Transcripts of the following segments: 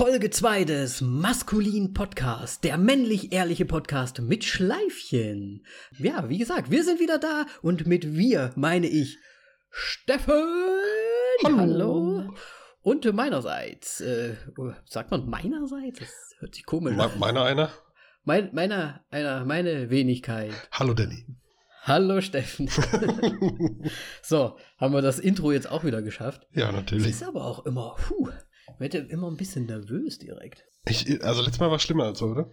Folge 2 des Maskulin Podcast, der männlich-ehrliche Podcast mit Schleifchen. Ja, wie gesagt, wir sind wieder da und mit wir meine ich Steffen. Hallo. Hallo. Und meinerseits, äh, sagt man meinerseits? Das hört sich komisch an. meiner einer? Mein, meiner, einer, meine Wenigkeit. Hallo Danny. Hallo Steffen. so, haben wir das Intro jetzt auch wieder geschafft. Ja, natürlich. Ist aber auch immer, puh, wird ja immer ein bisschen nervös direkt. Ich, also letztes Mal war es schlimmer als oder?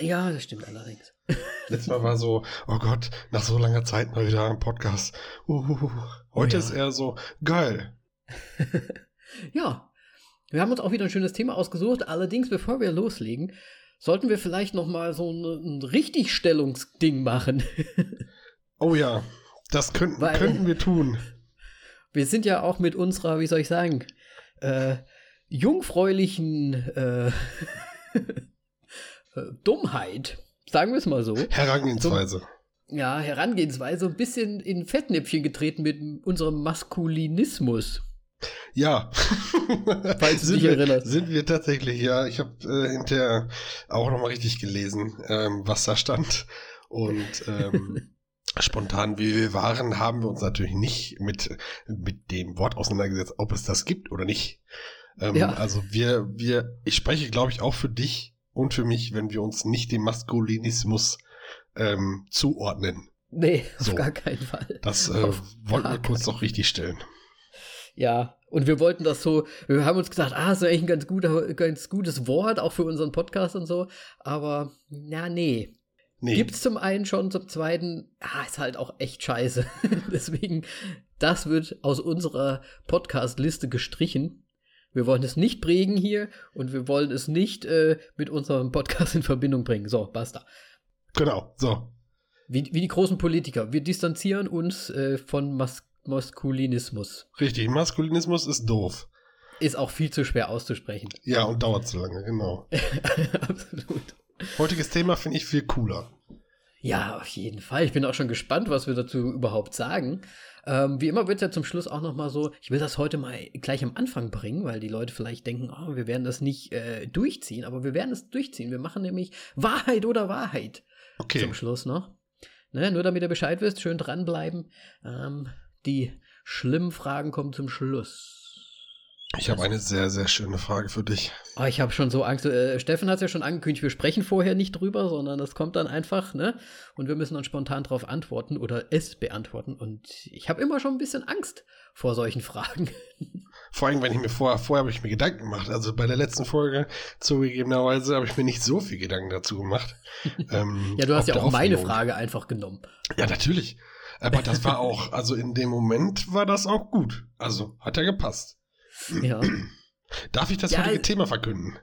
Ja, das stimmt allerdings. Letztes Mal war so, oh Gott, nach so langer Zeit mal wieder ein Podcast. Uh, heute ja. ist eher so, geil. Ja, wir haben uns auch wieder ein schönes Thema ausgesucht. Allerdings, bevor wir loslegen, sollten wir vielleicht noch mal so ein, ein Richtigstellungsding machen. Oh ja, das könnten, Weil- könnten wir tun. Wir sind ja auch mit unserer, wie soll ich sagen, äh, jungfräulichen äh, äh, Dummheit, sagen wir es mal so, Herangehensweise. ja, Herangehensweise ein bisschen in Fettnäpfchen getreten mit unserem Maskulinismus. Ja. Falls du sind dich wir, erinnerst. Sind wir tatsächlich, ja. Ich habe äh, hinterher auch nochmal richtig gelesen, ähm, was da stand. Und ähm, spontan, wie wir waren, haben wir uns natürlich nicht mit, mit dem Wort auseinandergesetzt, ob es das gibt oder nicht. Ähm, Ja. Also wir, wir, ich spreche, glaube ich, auch für dich und für mich, wenn wir uns nicht dem Maskulinismus ähm, zuordnen. Nee, auf So. gar keinen Fall. Das äh, Auf wollten wir kurz noch richtig stellen. Ja, und wir wollten das so, wir haben uns gesagt, ah, ist eigentlich ein ganz, guter, ganz gutes Wort, auch für unseren Podcast und so. Aber, na, nee. Nee. Gibt's zum einen schon, zum zweiten, ah, ist halt auch echt scheiße. Deswegen, das wird aus unserer Podcast-Liste gestrichen. Wir wollen es nicht prägen hier und wir wollen es nicht äh, mit unserem Podcast in Verbindung bringen. So, basta. Genau, so. Wie, wie die großen Politiker. Wir distanzieren uns äh, von Mas Maskulinismus. Richtig, Maskulinismus ist doof. Ist auch viel zu schwer auszusprechen. Ja, und dauert zu lange, genau. Absolut. Heutiges Thema finde ich viel cooler. Ja, auf jeden Fall. Ich bin auch schon gespannt, was wir dazu überhaupt sagen. Ähm, wie immer wird es ja zum Schluss auch noch mal so, ich will das heute mal gleich am Anfang bringen, weil die Leute vielleicht denken, oh, wir werden das nicht äh, durchziehen, aber wir werden es durchziehen. Wir machen nämlich Wahrheit oder Wahrheit Okay. zum Schluss noch. Ne, nur damit ihr Bescheid wisst, schön dranbleiben. Ähm, die schlimmen Fragen kommen zum Schluss. Ich habe eine sehr, sehr schöne Frage für dich. Oh, ich habe schon so Angst. Äh, Steffen hat es ja schon angekündigt, wir sprechen vorher nicht drüber, sondern das kommt dann einfach, ne? Und wir müssen dann spontan darauf antworten oder es beantworten. Und ich habe immer schon ein bisschen Angst vor solchen Fragen. Vor allem, wenn ich mir vorher, vorher habe ich mir Gedanken gemacht. Also bei der letzten Folge zugegebenerweise habe ich mir nicht so viel Gedanken dazu gemacht. ähm, Ja, du hast ja auch meine. Frage einfach genommen. Ja, natürlich. Aber das war auch, also in dem Moment war das auch gut. Also hat ja gepasst. Ja, Darf ich das Ja, heutige äh, Thema verkünden?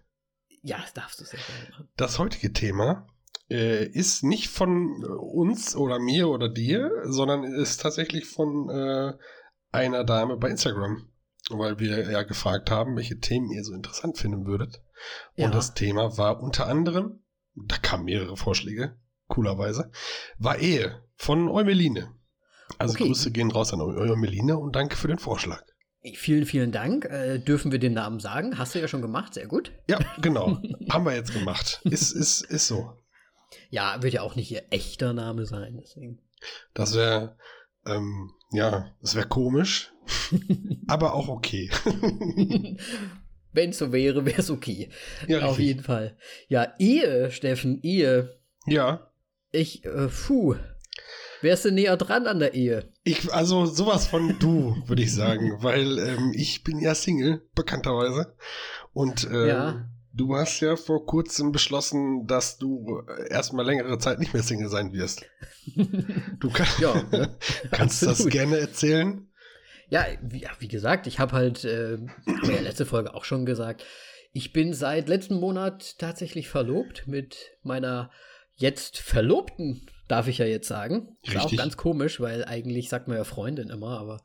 ja das darfst du sehr gerne machen. Das heutige Thema äh, ist nicht von äh, uns oder mir oder dir, sondern ist tatsächlich von äh, einer Dame bei Instagram, weil wir ja gefragt haben, welche Themen ihr so interessant finden würdet. Ja. Und das Thema war unter anderem, da kamen mehrere Vorschläge, coolerweise, war Ehe von Eumeline. Also Okay. Grüße gehen raus an Eu- Eumeline und danke für den Vorschlag. Vielen, vielen Dank. Äh, dürfen wir den Namen sagen? Hast du ja schon gemacht, sehr gut. Ja, genau. haben wir jetzt gemacht. Ist, ist, ist so. Ja, wird ja auch nicht ihr echter Name sein, deswegen. Das wäre, ähm, ja, das wäre komisch, aber auch okay. Wenn es so wäre, wäre es okay. Ja, Auf richtig. jeden Fall. Ja, Ehe, Steffen, Ehe. Ja, Ich, äh, puh. Wärst du näher dran an der Ehe? ich, also sowas von du, würde ich sagen, weil ähm, ich bin ja Single, bekannterweise. Und ähm, Ja. du hast ja vor kurzem beschlossen, dass du äh, erstmal längere Zeit nicht mehr Single sein wirst. Du kann, Ja, ne? kannst das Absolut. gerne erzählen. Ja, wie, wie gesagt, ich habe halt, äh, haben wir ja letzte Folge auch schon gesagt, ich bin seit letzten Monat tatsächlich verlobt mit meiner jetzt Verlobten, darf ich ja jetzt sagen. Ist auch Richtig. ganz komisch, weil eigentlich sagt man ja Freundin immer, aber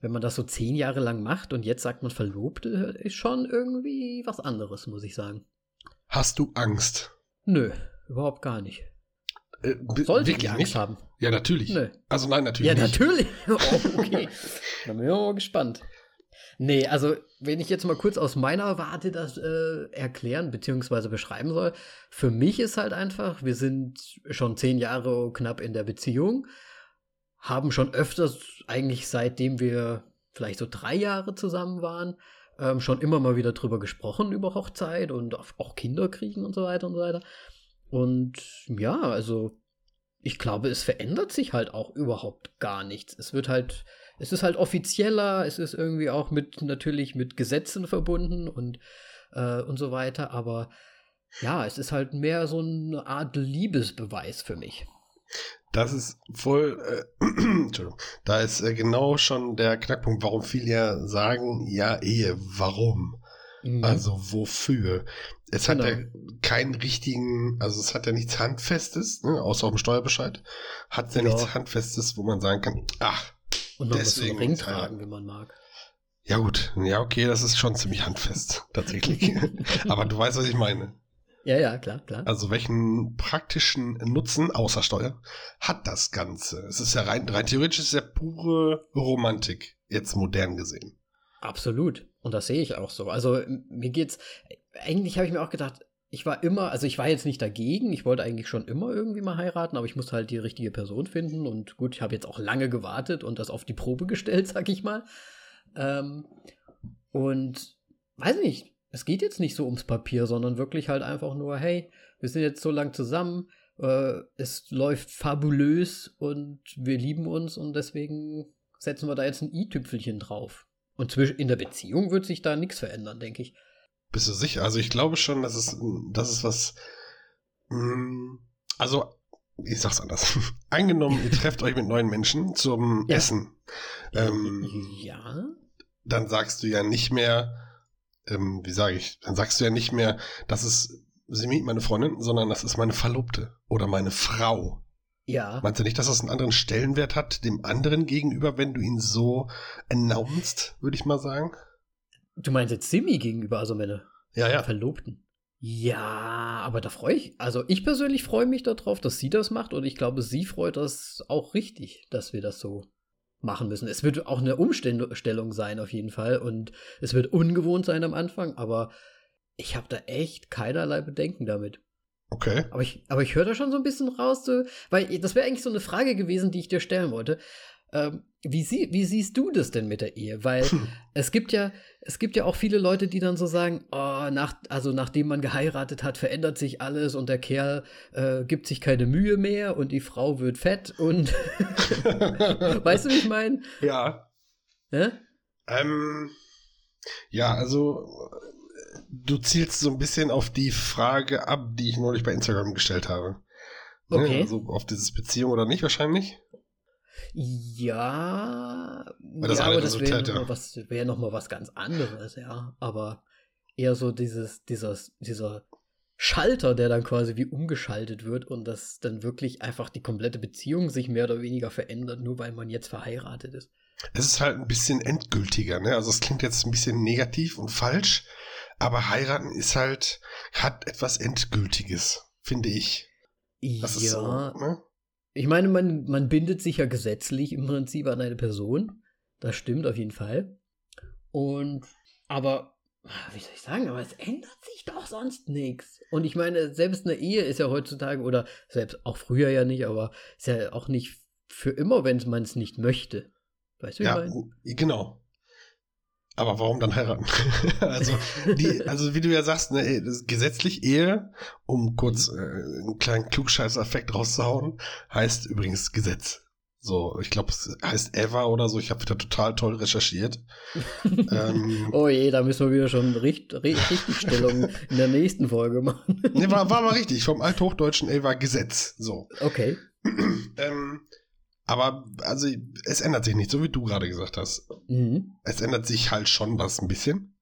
wenn man das so zehn Jahre lang macht und jetzt sagt man Verlobte, ist schon irgendwie was anderes, muss ich sagen. Hast du Angst? Nö, überhaupt gar nicht. Äh, Sollte ich wirklich Angst nicht? haben? Ja, natürlich. Nö. Also nein, natürlich Ja, nicht. natürlich. Oh, okay. Dann bin ich mal gespannt. Nee, also wenn ich jetzt mal kurz aus meiner Warte das äh, erklären bzw. beschreiben soll, für mich ist halt einfach, wir sind schon zehn Jahre knapp in der Beziehung, haben schon öfters, eigentlich seitdem wir vielleicht so drei Jahre zusammen waren, ähm, schon immer mal wieder drüber gesprochen, über Hochzeit und auch Kinder kriegen und so weiter und so weiter. Und ja, also ich glaube, es verändert sich halt auch überhaupt gar nichts. Es wird halt, es ist halt offizieller, es ist irgendwie auch mit, natürlich mit Gesetzen verbunden und, äh, und so weiter, aber ja, es ist halt mehr so eine Art Liebesbeweis für mich. Das ist voll, äh, Entschuldigung, da ist äh, genau schon der Knackpunkt, warum viele ja sagen, ja, Ehe, warum? Mhm. Also wofür? Es genau. hat ja keinen richtigen, also es hat ja nichts Handfestes, ne, außer auf dem Steuerbescheid, hat ja, ja. nichts Handfestes, wo man sagen kann, ach, und man deswegen muss Ring tragen, wenn man mag. Ja gut, ja okay, das ist schon ziemlich handfest, tatsächlich. Aber du weißt, was ich meine. Ja, ja, klar, klar. Also welchen praktischen Nutzen außer Steuer hat das Ganze? Es ist ja rein, rein theoretisch ist ja pure Romantik, jetzt modern gesehen. Absolut. Und das sehe ich auch so. Also mir geht's, eigentlich habe ich mir auch gedacht, ich war immer, also ich war jetzt nicht dagegen, ich wollte eigentlich schon immer irgendwie mal heiraten, aber ich musste halt die richtige Person finden und gut, ich habe jetzt auch lange gewartet und das auf die Probe gestellt, sag ich mal. Ähm, und weiß nicht, es geht jetzt nicht so ums Papier, sondern wirklich halt einfach nur, hey, wir sind jetzt so lang zusammen, äh, es läuft fabulös und wir lieben uns und deswegen setzen wir da jetzt ein i-Tüpfelchen drauf. Und in der Beziehung wird sich da nichts verändern, denke ich. Bist du sicher? Also ich glaube schon, dass es, das ist was. Mh, mm, also, ich sag's anders. Angenommen, ihr trefft euch mit neuen Menschen zum ja. Essen. Ähm, ja. Dann sagst du ja nicht mehr, ähm, wie sage ich, dann sagst du ja nicht mehr, das ist sie meet meine Freundin, sondern das ist meine Verlobte oder meine Frau. Ja. Meinst du nicht, dass das einen anderen Stellenwert hat dem anderen gegenüber, wenn du ihn so announced, würde ich mal sagen? Du meinst jetzt Simi gegenüber, also meine ja, ja. Verlobten? Ja, aber da freue ich, also ich persönlich freue mich darauf, dass sie das macht und ich glaube, sie freut das auch richtig, dass wir das so machen müssen. Es wird auch eine Umstellung sein auf jeden Fall und es wird ungewohnt sein am Anfang, aber ich habe da echt keinerlei Bedenken damit. Okay. Aber ich, aber ich höre da schon so ein bisschen raus, weil das wäre eigentlich so eine Frage gewesen, die ich dir stellen wollte. Ähm, wie, sie, wie siehst du das denn mit der Ehe? Weil hm. es gibt ja, es gibt ja auch viele Leute, die dann so sagen, oh, nach, also nachdem man geheiratet hat, verändert sich alles und der Kerl äh, gibt sich keine Mühe mehr und die Frau wird fett und weißt du, wie ich meine? Ja. Ja? Ähm, ja, also du zielst so ein bisschen auf die Frage ab, die ich neulich bei Instagram gestellt habe. Ne, okay. Also auf dieses Beziehung oder nicht wahrscheinlich? Ja, das ja aber das wäre noch, wär noch mal was ganz anderes, ja. Aber eher so dieses, dieses, dieser Schalter, der dann quasi wie umgeschaltet wird und dass dann wirklich einfach die komplette Beziehung sich mehr oder weniger verändert, nur weil man jetzt verheiratet ist. Es ist halt ein bisschen endgültiger, ne? Also es klingt jetzt ein bisschen negativ und falsch, aber heiraten ist halt, hat etwas Endgültiges, finde ich. Das ja. So, ne? Ich meine, man, man bindet sich ja gesetzlich im Prinzip an eine Person. Das stimmt auf jeden Fall. Und, aber, wie soll ich sagen, aber es ändert sich doch sonst nichts. Und ich meine, selbst eine Ehe ist ja heutzutage, oder selbst auch früher ja nicht, aber ist ja auch nicht für immer, wenn man es nicht möchte. Weißt du, wie ja, ich meine? Genau. Aber warum dann heiraten? also, die, also wie du ja sagst, ne, gesetzlich Ehe, um kurz äh, einen kleinen Klugscheiß-Effekt rauszuhauen, heißt übrigens Gesetz. So, ich glaube, es heißt Eva oder so. Ich habe wieder total toll recherchiert. ähm, oh je, da müssen wir wieder schon Richt Richtigstellung in der nächsten Folge machen. nee, war, war mal richtig. Vom Althochdeutschen Eva Gesetz. So. Okay. ähm, aber also es ändert sich nicht, so wie du gerade gesagt hast. Mhm. Es ändert sich halt schon was ein bisschen.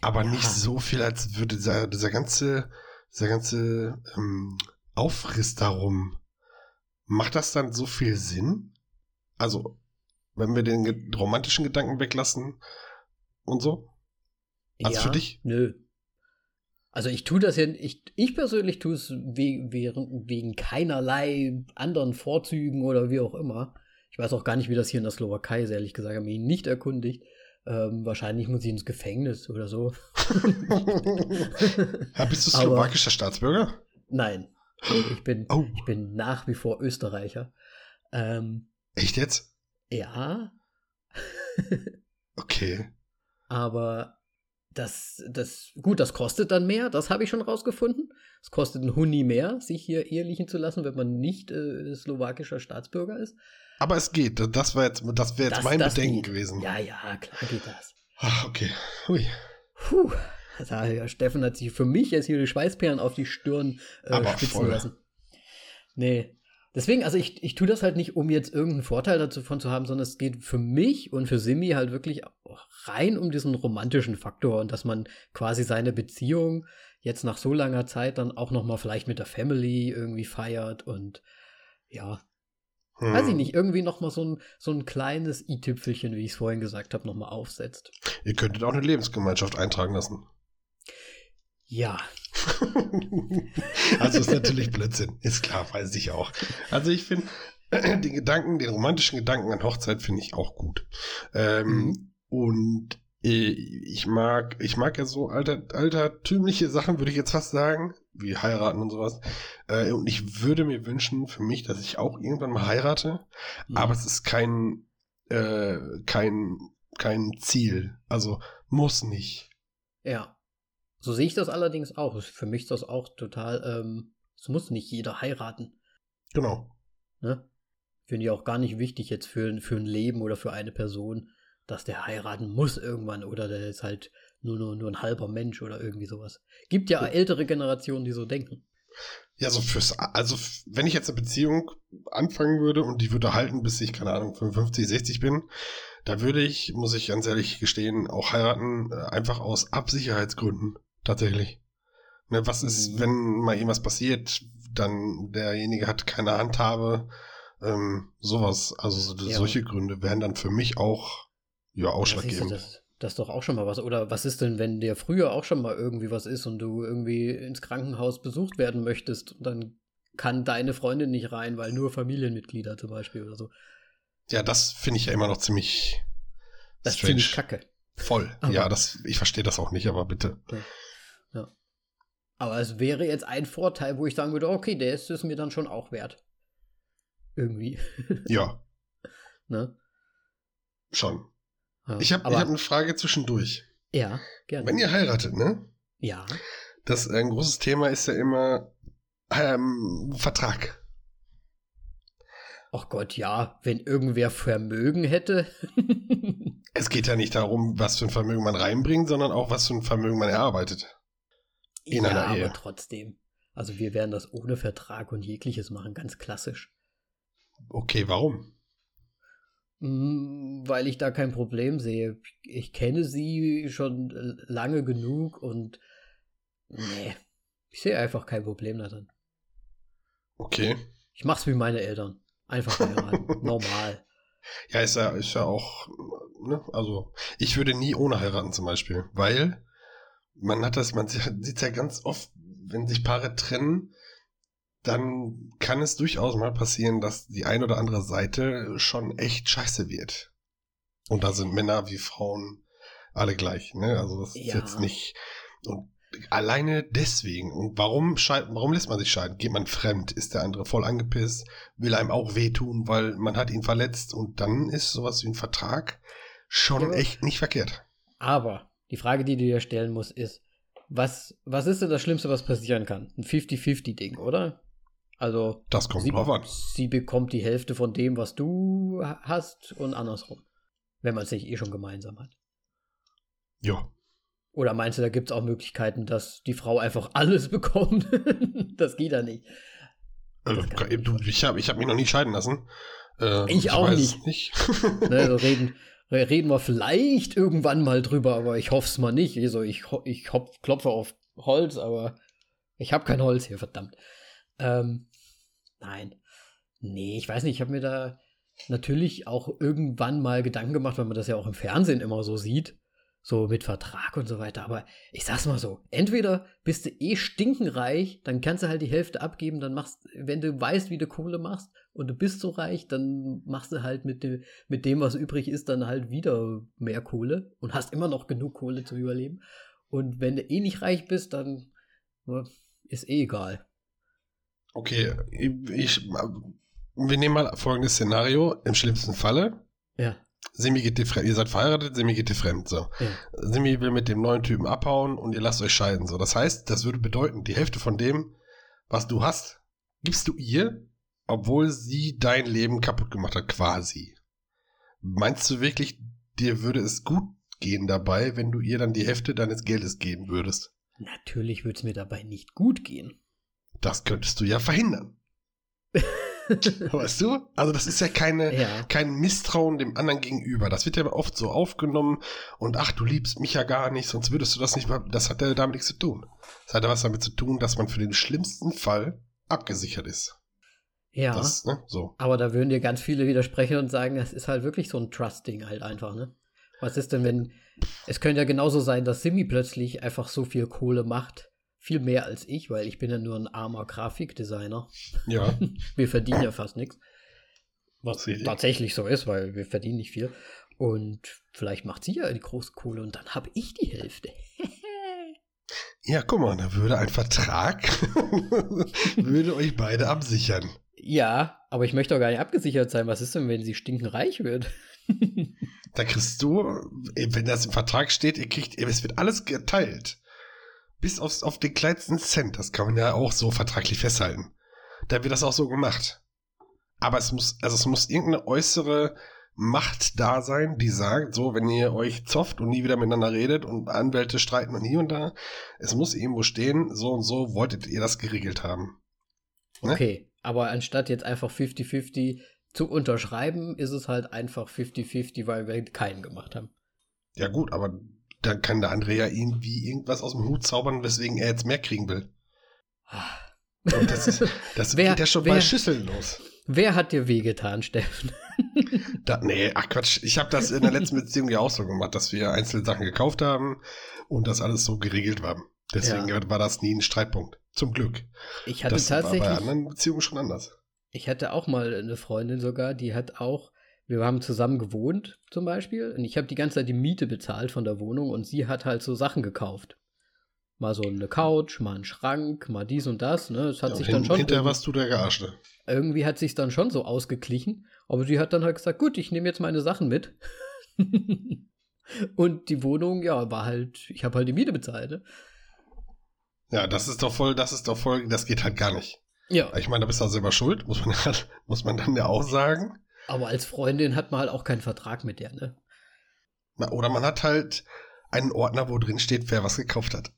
Aber ja. nicht so viel, als würde dieser, dieser ganze, dieser ganze ähm, Aufriss darum. Macht das dann so viel Sinn? Also, wenn wir den romantischen Gedanken weglassen und so? Also ja, für dich? Nö. Also ich tue das ja, ich, ich persönlich tue es wegen, wegen keinerlei anderen Vorzügen oder wie auch immer. Ich weiß auch gar nicht, wie das hier in der Slowakei ist, ehrlich gesagt, habe mich nicht erkundigt. Ähm, wahrscheinlich muss ich ins Gefängnis oder so. ja, bist du slowakischer Staatsbürger? Nein. Ich bin, oh. ich bin nach wie vor Österreicher. Ähm, Echt jetzt? Ja. okay. Aber das, das, gut, das kostet dann mehr, das habe ich schon rausgefunden. Es kostet ein Huni mehr, sich hier ehelichen zu lassen, wenn man nicht äh, slowakischer Staatsbürger ist. Aber es geht. Das wäre jetzt, das wär jetzt das, mein das Bedenken geht. gewesen. Ja, ja, klar geht das. Ach, okay. Hui. Puh. Also, Steffen hat sich für mich jetzt hier die Schweißperlen auf die Stirn äh, spitzen voll. lassen. Nee. Deswegen, also ich, ich tue das halt nicht, um jetzt irgendeinen Vorteil davon zu haben, sondern es geht für mich und für Simi halt wirklich rein um diesen romantischen Faktor und dass man quasi seine Beziehung jetzt nach so langer Zeit dann auch noch mal vielleicht mit der Family irgendwie feiert und ja, hm. weiß ich nicht, irgendwie noch mal so ein, so ein kleines i-Tüpfelchen, wie ich es vorhin gesagt habe, noch mal aufsetzt. Ihr könntet auch eine Lebensgemeinschaft eintragen lassen. Ja. also ist natürlich Blödsinn, ist klar, weiß ich auch. Also ich finde den Gedanken, den romantischen Gedanken an Hochzeit finde ich auch gut. Ähm, mhm. Und äh, ich mag, ich mag ja so alter, altertümliche Sachen, würde ich jetzt fast sagen, wie heiraten und sowas. Äh, und ich würde mir wünschen für mich, dass ich auch irgendwann mal heirate, mhm. aber es ist kein, äh, kein, kein Ziel. Also muss nicht. Ja. So sehe ich das allerdings auch. Für mich ist das auch total, ähm, es muss nicht jeder heiraten. Genau. Ne? Finde ich auch gar nicht wichtig jetzt für, für ein Leben oder für eine Person dass der heiraten muss irgendwann oder der ist halt nur, nur, nur ein halber Mensch oder irgendwie sowas. Gibt ja ältere Generationen, die so denken. Ja, so fürs, also wenn ich jetzt eine Beziehung anfangen würde und die würde halten, bis ich, keine Ahnung, 55, 60 bin, da würde ich, muss ich ganz ehrlich gestehen, auch heiraten, äh, einfach aus Absicherheitsgründen. Tatsächlich. Ne, was ist, mhm. wenn mal irgendwas passiert, dann derjenige hat keine Handhabe, ähm, sowas. Also so, ja. solche Gründe wären dann für mich auch ja, ausschlaggebend. Ja, das, das ist doch auch schon mal was. Oder was ist denn, wenn dir früher auch schon mal irgendwie was ist und du irgendwie ins Krankenhaus besucht werden möchtest und dann kann deine Freundin nicht rein, weil nur Familienmitglieder zum Beispiel oder so. Ja, das finde ich ja immer noch ziemlich. Das finde ich kacke. Voll. Aber ja, das, ich verstehe das auch nicht, aber bitte. Ja. Aber es wäre jetzt ein Vorteil, wo ich sagen würde, okay, der ist es mir dann schon auch wert. Irgendwie. Ja. ne? Schon. Ja, ich habe hab eine Frage zwischendurch. Ja, gerne. Wenn ihr heiratet, ne? Ja. Das ein großes Thema ist ja immer ähm, Vertrag. Ach Gott, ja, wenn irgendwer Vermögen hätte. es geht ja nicht darum, was für ein Vermögen man reinbringt, sondern auch, was für ein Vermögen man erarbeitet. In ja, einer Ehe. aber trotzdem. Also wir werden das ohne Vertrag und jegliches machen, ganz klassisch. Okay, warum? Hm, weil ich da kein Problem sehe. Ich kenne sie schon lange genug und nee, ich sehe einfach kein Problem darin. Okay. Ich mach's wie meine Eltern. Einfach heiraten. Normal. Ja, ist ja, ist ja auch, ne, also ich würde nie ohne heiraten zum Beispiel, weil man hat das, man sieht ja ganz oft, wenn sich Paare trennen, dann kann es durchaus mal passieren, dass die ein oder andere Seite schon echt scheiße wird. Und da sind Männer wie Frauen alle gleich, ne? Also das ja. ist jetzt nicht. Und alleine deswegen. Und warum warum lässt man sich scheiden? Geht man fremd? Ist der andere voll angepisst? Will einem auch wehtun, weil man hat ihn verletzt? Und dann ist sowas wie ein Vertrag schon ja, echt nicht verkehrt. Aber die Frage, die du dir stellen musst, ist, was, was ist denn das Schlimmste, was passieren kann? Ein 50-50-Ding, oder? Also das kommt sie, drauf an. Sie bekommt die Hälfte von dem, was du hast und andersrum. Wenn man es nicht eh schon gemeinsam hat. Ja. Oder meinst du, da gibt es auch Möglichkeiten, dass die Frau einfach alles bekommt? das geht ja nicht. Also, ich habe ich hab mich noch nie scheiden lassen. Äh, ich, ich, auch nicht. nicht. ne, so reden, reden wir vielleicht irgendwann mal drüber, aber ich hoffe es mal nicht. Also ich, ich klopfe auf Holz, aber ich habe kein Holz hier, verdammt. Ähm, Nein. Nee, ich weiß nicht, ich habe mir da natürlich auch irgendwann mal Gedanken gemacht, weil man das ja auch im Fernsehen immer so sieht. So mit Vertrag und so weiter. Aber ich sag's mal so, entweder bist du eh stinkenreich, dann kannst du halt die Hälfte abgeben, dann machst, wenn du weißt, wie du Kohle machst und du bist so reich, dann machst du halt mit dem, mit dem, was übrig ist, dann halt wieder mehr Kohle und hast immer noch genug Kohle zum Überleben. Und wenn du eh nicht reich bist, dann ist eh egal. Okay, ich, wir nehmen mal folgendes Szenario. Im schlimmsten Falle. Ja. Simi geht dir fremd. Ihr seid verheiratet, Simi geht dir fremd. So. Ja. Simi will mit dem neuen Typen abhauen und ihr lasst euch scheiden. So. Das heißt, das würde bedeuten, die Hälfte von dem, was du hast, gibst du ihr, obwohl sie dein Leben kaputt gemacht hat, quasi. Meinst du wirklich, dir würde es gut gehen dabei, wenn du ihr dann die Hälfte deines Geldes geben würdest? Natürlich würde es mir dabei nicht gut gehen. Das könntest du ja verhindern. weißt du? Also das ist ja keine, ja. kein Misstrauen dem anderen gegenüber. Das wird ja oft so aufgenommen und ach, du liebst mich ja gar nicht, sonst würdest du das nicht mal. Das hat ja damit nichts zu tun. Das hat ja was damit zu tun, dass man für den schlimmsten Fall abgesichert ist. Ja. Das, ne, so. Aber da würden dir ganz viele widersprechen und sagen, es ist halt wirklich so ein Trusting halt einfach, ne? Was ist denn, wenn. Es könnte ja genauso sein, dass Simi plötzlich einfach so viel Kohle macht, viel mehr als ich, weil ich bin ja nur ein armer Grafikdesigner. Ja. wir verdienen ja fast nichts. Was tatsächlich so ist, weil wir verdienen nicht viel. Und vielleicht macht sie ja die große Kohle und dann habe ich die Hälfte. ja, guck mal, da würde ein Vertrag würde euch beide absichern. Ja, aber ich möchte doch gar nicht abgesichert sein. Was ist denn, wenn sie stinkenreich wird? da kriegst du, wenn das im Vertrag steht, ihr kriegt, es wird alles geteilt. Bis aufs, auf den kleinsten Cent. Das kann man ja auch so vertraglich festhalten. Da wird das auch so gemacht. Aber es muss, also es muss irgendeine äußere Macht da sein, die sagt, so, wenn ihr euch zofft und nie wieder miteinander redet und Anwälte streiten und hier und da, es muss irgendwo stehen, so und so wolltet ihr das geregelt haben. Ne? Okay, aber anstatt jetzt einfach 50-50 zu unterschreiben, ist es halt einfach 50-50, weil wir keinen gemacht haben. Ja gut, aber dann kann der andere ja irgendwie irgendwas aus dem Hut zaubern, weswegen er jetzt mehr kriegen will. Und das, ist, das wer, geht ja schon wer, bei Schüsseln los. Wer hat dir wehgetan, Steffen? Da, nee, ach Quatsch. Ich habe das in der letzten Beziehung ja auch so gemacht, dass wir einzelne Sachen gekauft haben und das alles so geregelt war. Deswegen ja. war das nie ein Streitpunkt. Zum Glück. Ich hatte das tatsächlich. War bei anderen Beziehungen schon anders. Ich hatte auch mal eine Freundin sogar, die hat auch wir haben zusammen gewohnt zum Beispiel und ich habe die ganze Zeit die Miete bezahlt von der Wohnung und sie hat halt so Sachen gekauft. Mal so eine Couch, mal einen Schrank, mal dies und das. Ne? Das hat ja, sich dann schon. Hinterher warst du der Gearschte. Irgendwie hat sich dann schon so ausgeglichen. Aber sie hat dann halt gesagt: Gut, ich nehme jetzt meine Sachen mit. und die Wohnung, ja, war halt, ich habe halt die Miete bezahlt. Ne? Ja, das ist doch voll, das ist doch voll, das geht halt gar nicht. Ja. Ich meine, da bist du selber schuld, muss man, muss man dann ja auch sagen. Aber als Freundin hat man halt auch keinen Vertrag mit der, ne? Oder man hat halt einen Ordner, wo drin steht, wer was gekauft hat.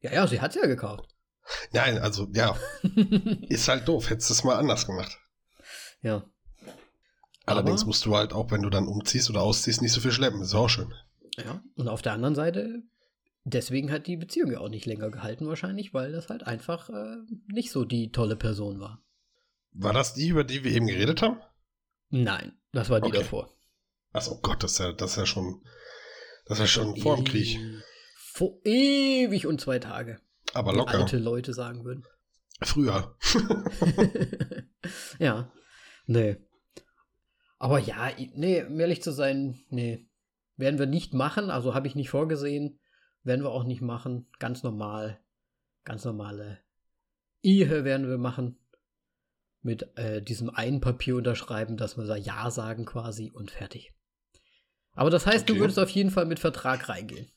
Ja, ja, sie hat es ja gekauft. Nein, also ja. ist halt doof. Hättest du es mal anders gemacht. Ja. Allerdings Aber, musst du halt auch, wenn du dann umziehst oder ausziehst, nicht so viel schleppen. Ist auch schön. Ja, und auf der anderen Seite, deswegen hat die Beziehung ja auch nicht länger gehalten, wahrscheinlich, weil das halt einfach äh, nicht so die tolle Person war. War das die, über die wir eben geredet haben? Nein, das war die okay. davor. Achso, Gott, das ist ja, das ist ja schon, das ist ja schon vor dem Krieg. Vor ewig und zwei Tage. Aber locker. Wie alte Leute sagen würden. Früher. ja, nee. Aber ja, nee, um ehrlich zu sein, nee. Werden wir nicht machen, also habe ich nicht vorgesehen. Werden wir auch nicht machen. Ganz normal. Ganz normale Ehe werden wir machen mit äh, diesem einen Papier unterschreiben, dass wir da Ja sagen quasi und fertig. Aber das heißt, okay. du würdest auf jeden Fall mit Vertrag reingehen.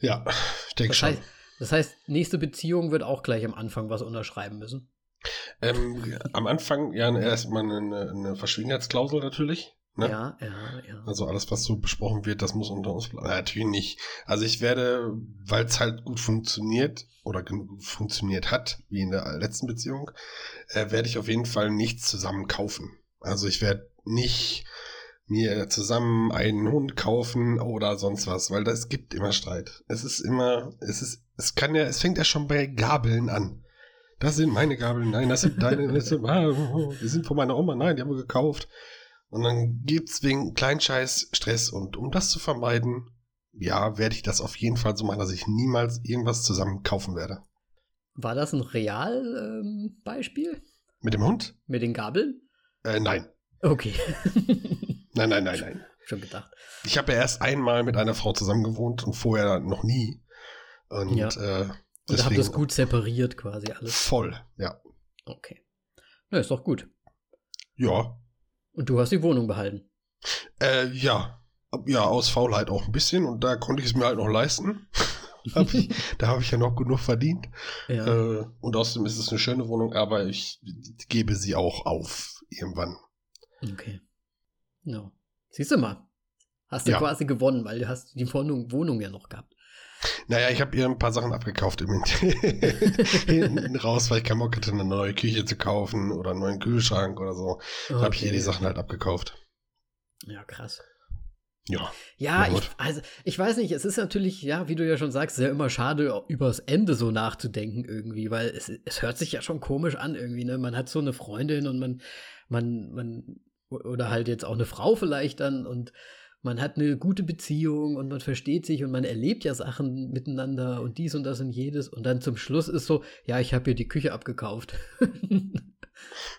Ja, ich denke schon. Heißt, das heißt, nächste Beziehung wird auch gleich am Anfang was unterschreiben müssen. Ähm, am Anfang ja erstmal eine, eine Verschwiegenheitsklausel natürlich. Ne? Ja, ja, ja. Also alles, was so besprochen wird, das muss unter uns bleiben. Natürlich nicht. Also ich werde, weil es halt gut funktioniert oder gut funktioniert hat, wie in der letzten Beziehung, äh, werde ich auf jeden Fall nichts zusammen kaufen. Also ich werde nicht mir zusammen einen Hund kaufen oder sonst was, weil das gibt immer Streit. Es ist immer, es ist, es kann ja, es fängt ja schon bei Gabeln an. Das sind meine Gabeln, nein, das sind deine, das sind, ah, die sind von meiner Oma, nein, die haben wir gekauft. Und dann gibt's wegen Kleinscheiß Stress und um das zu vermeiden, ja, werde ich das auf jeden Fall so machen, dass ich niemals irgendwas zusammen kaufen werde. War das ein Realbeispiel? Ähm, Mit dem Hund? Mit den Gabeln? Äh, nein. Okay. nein, nein, nein, nein. Schon gedacht. Ich habe ja erst einmal mit einer Frau zusammen gewohnt und vorher noch nie. Und, ja. äh, und habt das gut separiert quasi alles. Voll, ja. Okay. Na, ist doch gut. Ja. Und du hast die Wohnung behalten? Äh, ja. Ja, aus Faulheit auch ein bisschen und da konnte ich es mir halt noch leisten. hab ich, da habe ich ja noch genug verdient. Ja. Äh, und außerdem ist es eine schöne Wohnung, aber ich gebe sie auch auf irgendwann. Okay. No. Siehst du mal. Hast du Ja. quasi gewonnen, weil du hast die Wohnung, Wohnung ja noch gehabt. Naja, ich habe ihr ein paar Sachen abgekauft im hinten raus, weil ich keinen Bock hatte, eine neue Küche zu kaufen oder einen neuen Kühlschrank oder so. Da habe ich ihr die Sachen halt abgekauft. Ja, krass. Ja. Ja, ich, also, ich weiß nicht, es ist natürlich, ja, wie du ja schon sagst, sehr immer schade, übers Ende so nachzudenken irgendwie, weil es, es hört sich ja schon komisch an irgendwie, ne? Man hat so eine Freundin und man, man, man, oder halt jetzt auch eine Frau vielleicht dann und man hat eine gute Beziehung und man versteht sich und man erlebt ja Sachen miteinander und dies und das und jedes und dann zum Schluss ist so, ja, ich habe ihr die Küche abgekauft.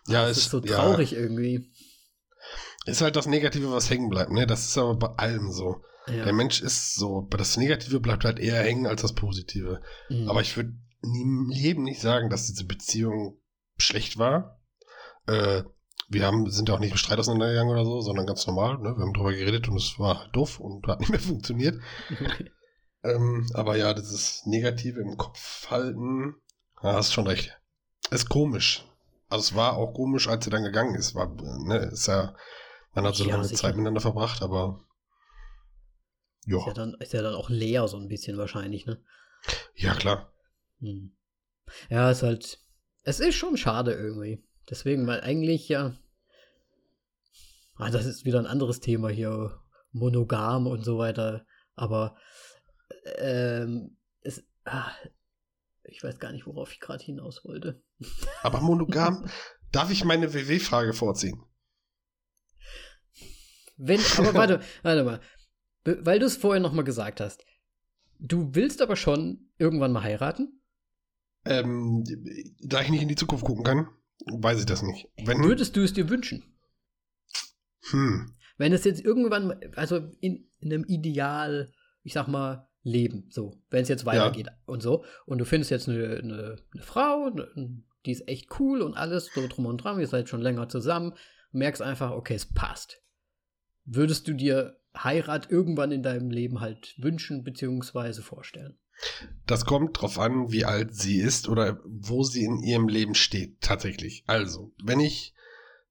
Ja, das es ist so ja. traurig irgendwie. Ist halt das Negative, was hängen bleibt, ne? Das ist aber bei allem so. Ja. Der Mensch ist so, das Negative bleibt halt eher hängen als das Positive. Mhm. Aber ich würde im Leben nicht sagen, dass diese Beziehung schlecht war. Äh, wir haben, sind ja auch nicht im Streit auseinandergegangen oder so, sondern ganz normal. Ne? Wir haben drüber geredet und es war doof und hat nicht mehr funktioniert. Okay. Ähm, aber ja, dieses Negative im Kopf halten, ja, hast schon recht. Ist komisch. Also es war auch komisch, als sie dann gegangen ist. War, ne, ist ja, man hat so Ja, lange. Zeit miteinander verbracht, aber ja, Ist ja, dann, ist ja dann auch leer so ein bisschen wahrscheinlich, ne? ja klar. Hm. Ja, ist halt. Es ist schon schade irgendwie. Deswegen, weil eigentlich ja. Ah, das ist wieder ein anderes Thema hier. Monogam und so weiter. Aber ähm, es. Ah, ich weiß gar nicht, worauf ich gerade hinaus wollte. Aber monogam, darf ich meine WW-Frage vorziehen? Wenn, aber warte, warte mal. Be- Weil du es vorher noch mal gesagt hast. Du willst aber schon irgendwann mal heiraten? Ähm, da ich nicht in die Zukunft gucken kann, weiß ich das nicht. Wenn, Würdest du es dir wünschen? hm, Wenn es jetzt irgendwann, also in, in einem Ideal, ich sag mal, Leben, so, wenn es jetzt weitergeht und so, und du findest jetzt eine, eine, eine Frau, ne- die ist echt cool und alles, so drum und dran, ihr seid schon länger zusammen, merkst einfach, okay, es passt. Würdest du dir Heirat irgendwann in deinem Leben halt wünschen, beziehungsweise vorstellen? Das kommt drauf an, wie alt sie ist oder wo sie in ihrem Leben steht, tatsächlich. Also, wenn ich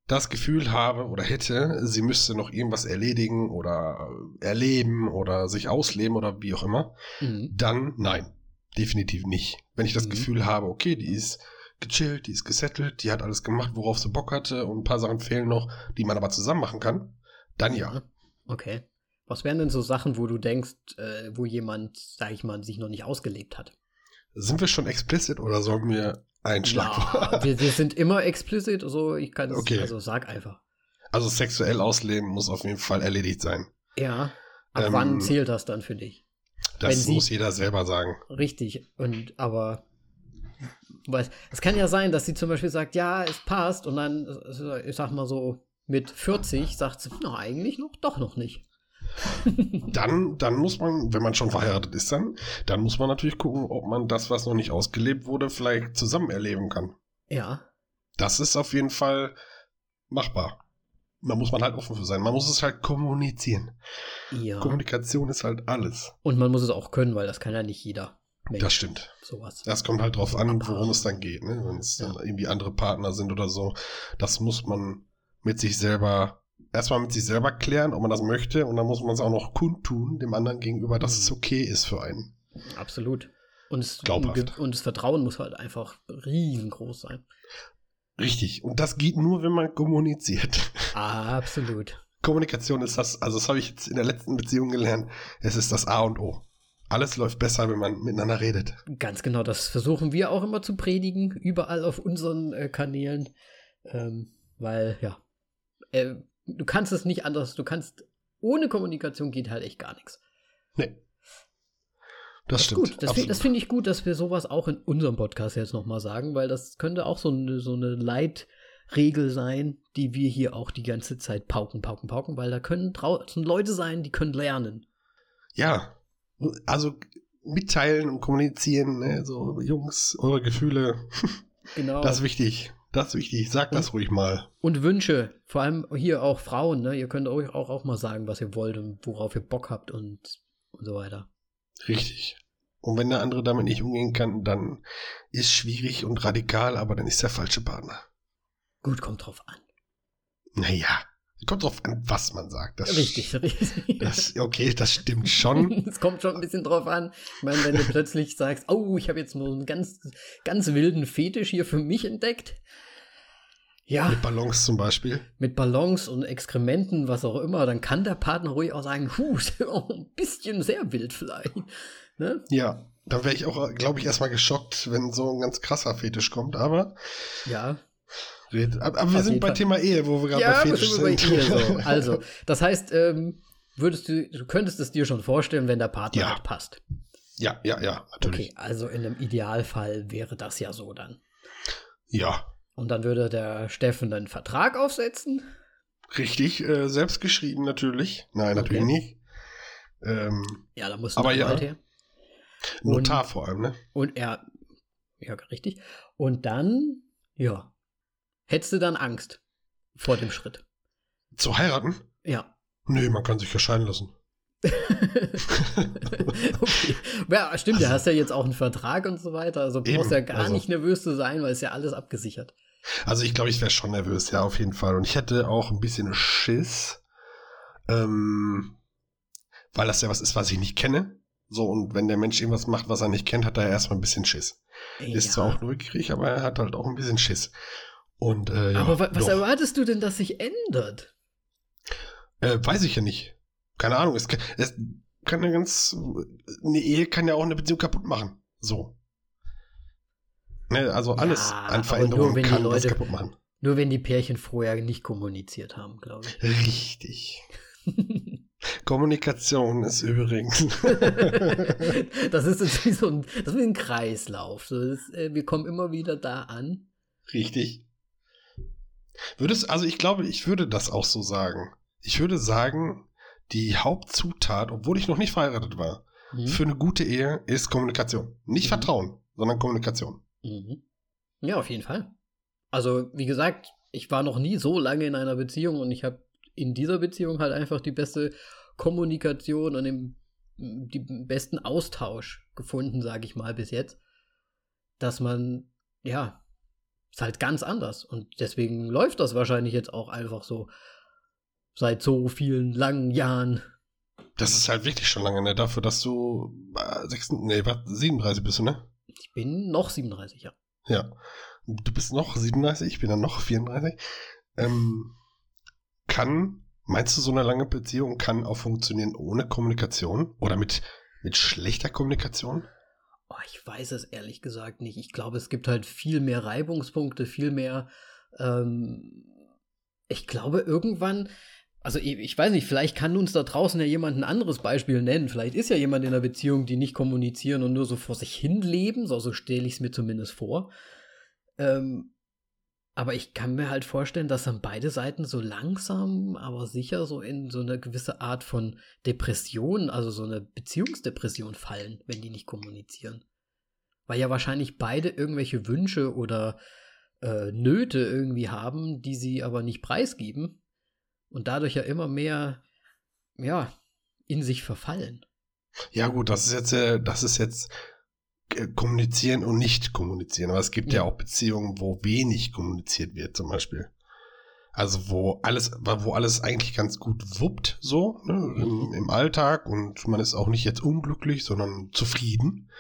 das Gefühl habe oder hätte, sie müsste noch irgendwas erledigen oder erleben oder sich ausleben oder wie auch immer, Mhm. dann nein, definitiv nicht. Wenn ich das Mhm. Gefühl habe, okay, die ist gechillt, die ist gesettelt, die hat alles gemacht, worauf sie Bock hatte und ein paar Sachen fehlen noch, die man aber zusammen machen kann, dann ja. Okay. Was wären denn so Sachen, wo du denkst, äh, wo jemand, sag ich mal, sich noch nicht ausgelebt hat? Sind wir schon explicit oder sollen wir einen Schlag? Ja, wir, wir sind immer explicit, also ich kann es, Okay. also sag einfach. Also sexuell ausleben muss auf jeden Fall erledigt sein. Ja. Ab Ähm, wann zählt das dann für dich? Das Wenn sie- muss jeder selber sagen. Richtig. Und aber es kann ja sein, dass sie zum Beispiel sagt, ja, es passt, und dann, äh, ich sag mal so, mit 40 sagt sie, na, eigentlich noch, doch noch nicht. Dann, dann muss man, wenn man schon verheiratet ist, dann, dann muss man natürlich gucken, ob man das, was noch nicht ausgelebt wurde, vielleicht zusammen erleben kann. Ja. Das ist auf jeden Fall machbar. Da muss man halt offen für sein. Man muss es halt kommunizieren. Ja. Kommunikation ist halt alles. Und man muss es auch können, weil das kann ja nicht jeder. Mensch, Das stimmt. Sowas. Das kommt halt drauf an, worum es dann geht. Ne? Wenn es dann Ja. irgendwie andere Partner sind oder so. Das muss man mit sich selber, erstmal mit sich selber klären, ob man das möchte. Und dann muss man es auch noch kundtun, dem anderen gegenüber, dass Mhm. es okay ist für einen. Absolut. Und es, Glaubhaft. und das Vertrauen muss halt einfach riesengroß sein. Richtig. Und das geht nur, wenn man kommuniziert. Absolut. Kommunikation ist das, also das habe ich jetzt in der letzten Beziehung gelernt. Es ist das A und O. Alles läuft besser, wenn man miteinander redet. Ganz genau, das versuchen wir auch immer zu predigen, überall auf unseren äh, Kanälen. Ähm, weil, ja, äh, du kannst es nicht anders, du kannst, ohne Kommunikation geht halt echt gar nichts. Nee. Das, Das stimmt. gut. Das, find- das finde ich gut, dass wir sowas auch in unserem Podcast jetzt nochmal sagen, weil das könnte auch so eine, so eine Leitregel sein, die wir hier auch die ganze Zeit pauken, pauken, pauken, weil da können draußen Leute sein, die können lernen. Ja, also mitteilen und kommunizieren, ne? so Jungs, eure Gefühle, Genau. das ist wichtig. Das ist wichtig. Sagt das ruhig mal. und Wünsche, vor allem hier auch Frauen, ne? Ihr könnt euch auch, auch mal sagen, was ihr wollt und worauf ihr Bock habt und, und so weiter. Richtig. Und wenn der andere damit nicht umgehen kann, dann ist schwierig und radikal, aber dann ist der falsche Partner. Gut, kommt drauf an. Naja, kommt drauf an, was man sagt. Das, Richtig, richtig. Das, okay, das stimmt schon. Es kommt schon ein bisschen drauf an. Ich meine, wenn du plötzlich sagst, oh, ich habe jetzt so einen ganz, ganz wilden Fetisch hier für mich entdeckt. Ja, Mit Ballons zum Beispiel. mit Ballons und Exkrementen, was auch immer, dann kann der Partner ruhig auch sagen, huh, ist ja auch ein bisschen sehr wild vielleicht. Ne? Ja, dann wäre ich auch, glaube ich, erstmal geschockt, wenn so ein ganz krasser Fetisch kommt, aber, Ja. Aber aber wir sind bei Fall. Thema Ehe, wo wir gerade Ja, bei Fetisch sind bei ihr so. Also, das heißt, ähm, würdest du, du könntest es dir schon vorstellen, wenn der Partner Ja. halt passt. ja, ja, ja, natürlich. Okay, also in einem Idealfall wäre das ja so dann. Ja, Und dann würde der Steffen einen Vertrag aufsetzen. richtig, äh, selbst geschrieben natürlich. Nein, natürlich Okay. nicht. Ähm, Ja, da muss ein Aber ja. Anwalt her. Notar vor allem, ne? Und er, ja, richtig. Und dann, ja, hättest du dann Angst vor dem Schritt. Zu heiraten? Ja. Nee, man kann sich ja scheiden lassen. okay. Ja, stimmt, du hast ja jetzt auch einen Vertrag und so weiter. Also brauchst Eben, ja gar also. nicht nervös zu sein, weil es ja alles abgesichert. Also ich glaube, ich wäre schon nervös, ja, auf jeden Fall. Und ich hätte auch ein bisschen Schiss, ähm, weil das ja was ist, was ich nicht kenne. So, und wenn der Mensch irgendwas macht, was er nicht kennt, hat er erstmal ein bisschen Schiss. Ist Ja. zwar auch neugierig, aber er hat halt auch ein bisschen Schiss. Und äh, ja, Aber wa was doch. erwartest du denn, dass sich ändert? Äh, weiß ich ja nicht. Keine Ahnung. Es kann, es kann eine ganz. Eine Ehe kann ja auch eine Beziehung kaputt machen. So. Ne, also alles Ja, an Veränderungen nur wenn die kann was Leute- kaputt machen. Nur wenn die Pärchen vorher nicht kommuniziert haben, glaube ich. Richtig. Kommunikation ist übrigens. das ist jetzt wie so ein, das ist wie ein Kreislauf. So, das, äh, wir kommen immer wieder da an. Richtig. Würdest, also ich glaube, ich würde das auch so sagen. Ich würde sagen, die Hauptzutat, obwohl ich noch nicht verheiratet war, Mhm. für eine gute Ehe ist Kommunikation. Nicht Mhm. Vertrauen, sondern Kommunikation. Mhm. Ja, auf jeden Fall. Also, wie gesagt, ich war noch nie so lange in einer Beziehung und ich habe in dieser Beziehung halt einfach die beste Kommunikation und den, den besten Austausch gefunden, sage ich mal, bis jetzt. Dass man, ja, ist halt ganz anders. Und deswegen läuft das wahrscheinlich jetzt auch einfach so seit so vielen langen Jahren. Das ist halt wirklich schon lange, ne? Dafür, dass du äh, 6, nee, was, 37 bist du, ne? Ich bin noch 37, ja. Ja. Du bist noch 37, ich bin dann noch 34. Ähm, kann, meinst du, so eine lange Beziehung kann auch funktionieren ohne Kommunikation? Oder mit, mit schlechter Kommunikation? Oh, ich weiß es ehrlich gesagt nicht. Ich glaube, es gibt halt viel mehr Reibungspunkte, viel mehr. Ähm, ich glaube, irgendwann. Also, ich, weiß nicht, vielleicht kann uns da draußen ja jemand ein anderes Beispiel nennen. Vielleicht ist ja jemand in einer Beziehung, die nicht kommunizieren und nur so vor sich hin leben. So, so stelle ich es mir zumindest vor. Ähm, aber ich kann mir halt vorstellen, dass dann beide Seiten so langsam, aber sicher so in so eine gewisse Art von Depression, also so eine Beziehungsdepression fallen, wenn die nicht kommunizieren. Weil ja wahrscheinlich beide irgendwelche Wünsche oder äh, Nöte irgendwie haben, die sie aber nicht preisgeben und dadurch ja immer mehr, ja, in sich verfallen. Ja, gut, das ist jetzt, äh, das ist jetzt kommunizieren und nicht kommunizieren. Aber es gibt ja. Ja. auch Beziehungen, wo wenig kommuniziert wird, zum Beispiel. Also wo alles, wo alles eigentlich ganz gut wuppt, so, ne, im, im Alltag und man ist auch nicht jetzt unglücklich, sondern zufrieden.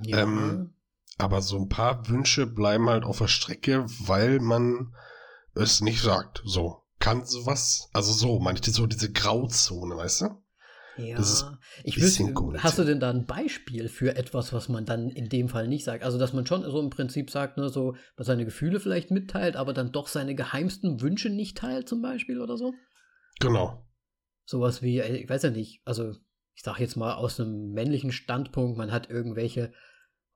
Ja, Ähm, Aber so ein paar Wünsche bleiben halt auf der Strecke, weil man es nicht sagt. So. Kann sowas, also so, meine ich, so diese Grauzone, weißt du? Ja. das ist ich bisschen wüsste, hast du denn da ein Beispiel für etwas, was man dann in dem Fall nicht sagt? Also, dass man schon so im Prinzip sagt, ne, so, was seine Gefühle vielleicht mitteilt, aber dann doch seine geheimsten Wünsche nicht teilt, zum Beispiel oder so? Genau. Sowas wie, äh, ich weiß ja nicht, also ich ich sag jetzt mal aus einem männlichen Standpunkt, man hat irgendwelche,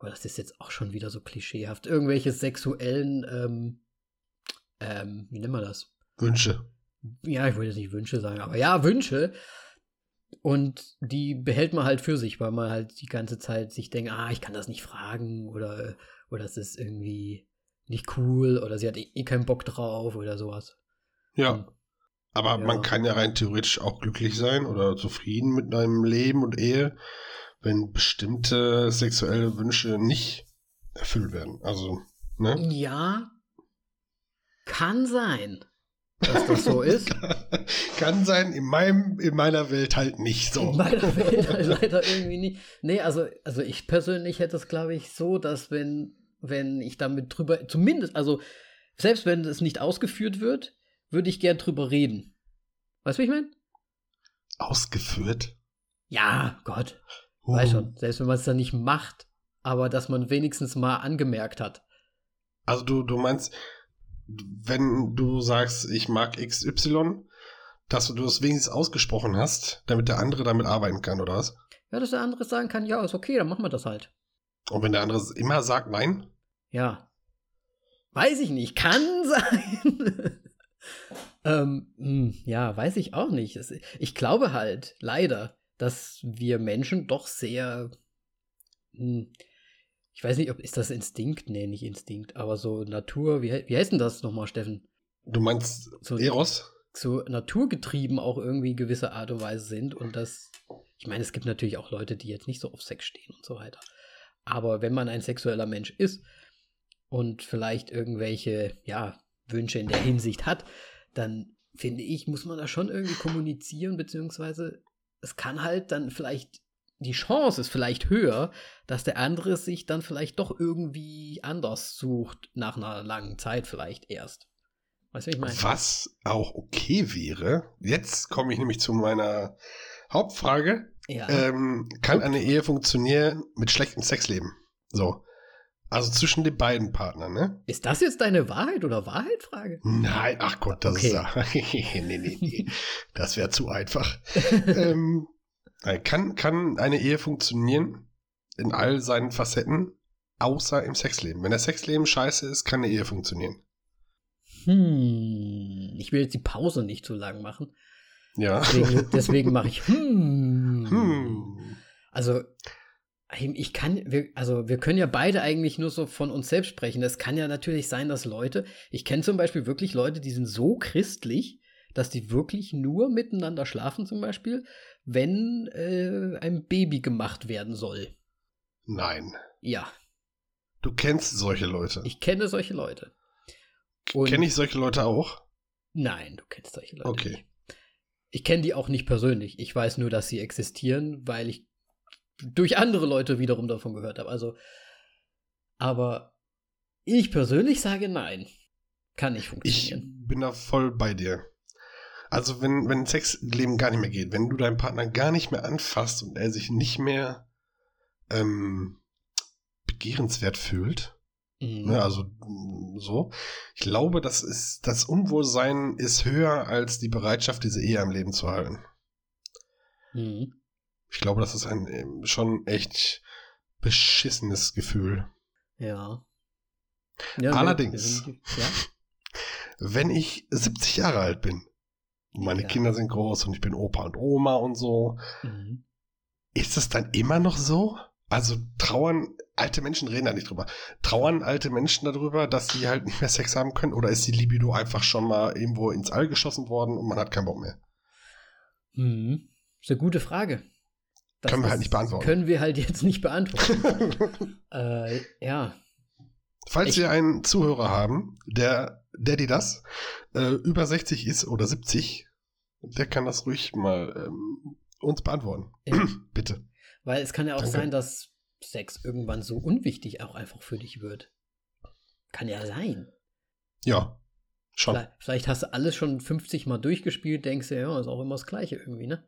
oh, das ist jetzt auch schon wieder so klischeehaft, irgendwelche sexuellen, ähm, ähm, wie nennt man das? Wünsche. Ja, ich wollte jetzt nicht Wünsche sagen, aber ja, Wünsche. Und die behält man halt für sich, weil man halt die ganze Zeit sich denkt, ah, ich kann das nicht fragen oder, oder es ist irgendwie nicht cool oder sie hat eh, eh keinen Bock drauf oder sowas. Ja. Und, Aber Ja. man kann ja rein theoretisch auch glücklich sein oder zufrieden mit einem Leben und Ehe, wenn bestimmte sexuelle Wünsche nicht erfüllt werden. Also, ne? ja, kann sein, dass das so ist. kann sein, in meinem, in meiner Welt halt nicht so. In meiner Welt halt leider irgendwie nicht. Nee, also, also ich persönlich hätte es, glaube ich, so, dass wenn, wenn ich damit drüber, zumindest, also selbst wenn es nicht ausgeführt wird, würde ich gern drüber reden. Weißt du, wie ich meine? Ausgeführt. Ja, Gott, Uh. weiß schon. Selbst wenn man es dann nicht macht, aber dass man wenigstens mal angemerkt hat. Also du, du meinst, wenn du sagst, ich mag XY, dass du das wenigstens ausgesprochen hast, damit der andere damit arbeiten kann, oder was? Ja, dass der andere sagen kann, ja, ist okay, dann machen wir das halt. Und wenn der andere immer sagt nein, Ja. Weiß ich nicht. Kann sein. ähm, hm, ja, weiß ich auch nicht. Ich glaube halt, leider, dass wir Menschen doch sehr. Hm, ich weiß nicht, ob ist das Instinkt? Nee, nicht Instinkt, aber so Natur. Wie, wie heißt denn das nochmal, Steffen? du meinst So, Eros? so naturgetrieben auch irgendwie gewisse Art und Weise sind und das. Ich meine, es gibt natürlich auch Leute, die jetzt nicht so auf Sex stehen und so weiter. Aber wenn man ein sexueller Mensch ist und vielleicht irgendwelche, ja, Wünsche in der Hinsicht hat, dann finde ich, muss man da schon irgendwie kommunizieren, beziehungsweise es kann halt dann vielleicht, die Chance ist vielleicht höher, dass der andere sich dann vielleicht doch irgendwie anders sucht, nach einer langen Zeit vielleicht erst. Weißt du, wie ich meine? Was auch okay wäre, jetzt komme ich nämlich zu meiner Hauptfrage. Ja. Ähm, kann eine Ehe funktionieren mit schlechtem Sexleben? So. Also zwischen den beiden Partnern, ne? Ist das jetzt deine Wahrheit oder Wahrheitfrage? Nein, ach Gott, das Okay. ist ja. nee, nee, nee. Das wäre zu einfach. ähm, kann, kann eine Ehe funktionieren in all seinen Facetten, außer im Sexleben? Wenn das Sexleben scheiße ist, kann eine Ehe funktionieren. Hm, ich will jetzt die Pause nicht zu lang machen. Ja. Deswegen, deswegen mache ich hm. Hm. Also, ich kann, wir, also wir können ja beide eigentlich nur so von uns selbst sprechen. Es kann ja natürlich sein, dass Leute, ich kenne zum Beispiel wirklich Leute, die sind so christlich, dass die wirklich nur miteinander schlafen, zum Beispiel, wenn äh, ein Baby gemacht werden soll. Nein. Ja, Du kennst solche Leute. ich kenne solche Leute. Kenne ich solche Leute auch? Nein, du kennst solche Leute Okay. nicht. Ich kenne die auch nicht persönlich. Ich weiß nur, dass sie existieren, weil ich durch andere Leute wiederum davon gehört habe. Also, aber ich persönlich sage nein. Kann nicht Ich funktionieren. bin da voll bei dir. Also wenn, wenn Sexleben gar nicht mehr geht, wenn du deinen Partner gar nicht mehr anfasst und er sich nicht mehr ähm, begehrenswert fühlt, Mhm. ne, also so, ich glaube, das ist das Unwohlsein ist höher als die Bereitschaft, diese Ehe am Leben zu halten. Mhm. Ich glaube, das ist ein ähm, schon echt beschissenes Gefühl. Ja. ja. Allerdings. Ja. Wenn ich 70 Jahre alt bin, meine Ja. Kinder sind groß und ich bin Opa und Oma und so, Mhm. Ist es dann immer noch so? Also trauern, alte Menschen reden da nicht drüber. Trauern alte Menschen darüber, dass sie halt nicht mehr Sex haben können? Oder ist die Libido einfach schon mal irgendwo ins All geschossen worden und man hat keinen Bock mehr? Mhm. Ist eine gute Frage. Das Können wir halt nicht beantworten. Können wir halt jetzt nicht beantworten. äh, ja. Falls Ich- wir einen Zuhörer haben, der, der die das, äh, über 60 ist oder 70, der kann das ruhig mal ähm, uns beantworten. Ja. Bitte. Weil es kann ja auch Danke. sein, dass Sex irgendwann so unwichtig auch einfach für dich wird. Kann ja sein. Ja, schon. Vielleicht, vielleicht hast du alles schon 50 Mal durchgespielt, denkst du, ja, ist auch immer das Gleiche irgendwie, ne?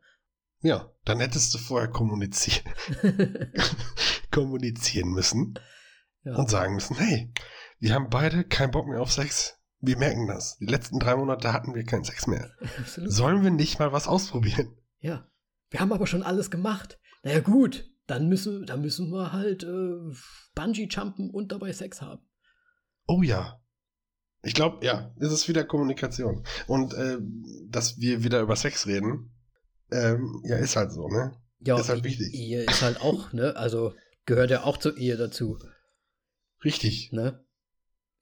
Ja, dann hättest du vorher kommunizieren, kommunizieren müssen. Ja. und sagen müssen, hey, wir haben beide keinen Bock mehr auf Sex. Wir merken das. Die letzten drei Monate hatten wir keinen Sex mehr. Absolut. Sollen wir nicht mal was ausprobieren? Ja. Wir haben aber schon alles gemacht. Naja, gut, dann müssen, dann müssen wir halt äh, Bungee-Jumpen und dabei Sex haben. Oh ja. Ich glaube, ja, es ist wieder Kommunikation. Und äh, dass wir wieder über Sex reden, ähm, ja, ist halt so, ne? Ja, ist halt wichtig. Ehe ist halt auch, ne? Also gehört ja auch zur Ehe dazu. Richtig. Ne?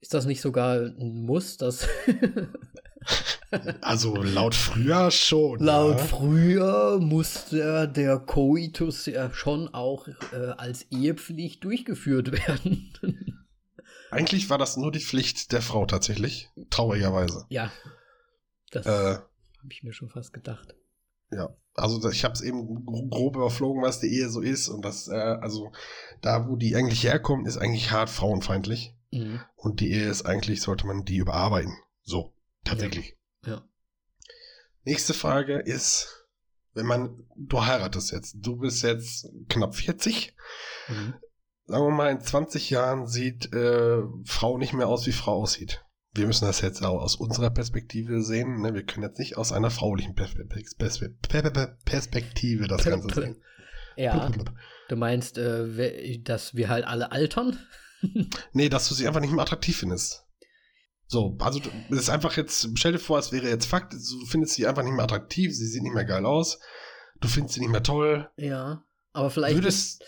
Ist das nicht sogar ein Muss, dass. also laut früher schon. Laut ja. früher musste der Koitus ja schon auch äh, als Ehepflicht durchgeführt werden. Eigentlich war das nur die Pflicht der Frau tatsächlich, traurigerweise. Ja. Das Äh, habe ich mir schon fast gedacht. Ja, also ich habe es eben gro- grob überflogen, was die Ehe so ist und das, äh, also da, wo die eigentlich herkommt, ist eigentlich hart frauenfeindlich Mhm. und die Ehe ist eigentlich, sollte man die überarbeiten. So, tatsächlich. Ja. Nächste Frage ist, wenn man, du heiratest jetzt, du bist jetzt knapp 40, Mhm. sagen wir mal, in 20 Jahren sieht äh, Frau nicht mehr aus, wie Frau aussieht. Wir müssen das jetzt auch aus unserer Perspektive sehen. Ne? Wir können jetzt nicht aus einer fraulichen Perspe- Perspe- Perspe- Perspektive das Ganze sehen. Ja, du meinst, äh, dass wir halt alle altern? Nee, dass du sie einfach nicht mehr attraktiv findest. So, also es ist einfach jetzt, stell dir vor, es wäre jetzt Fakt, du findest sie einfach nicht mehr attraktiv, sie sieht nicht mehr geil aus, du findest sie nicht mehr toll. Ja, aber vielleicht. Würdest,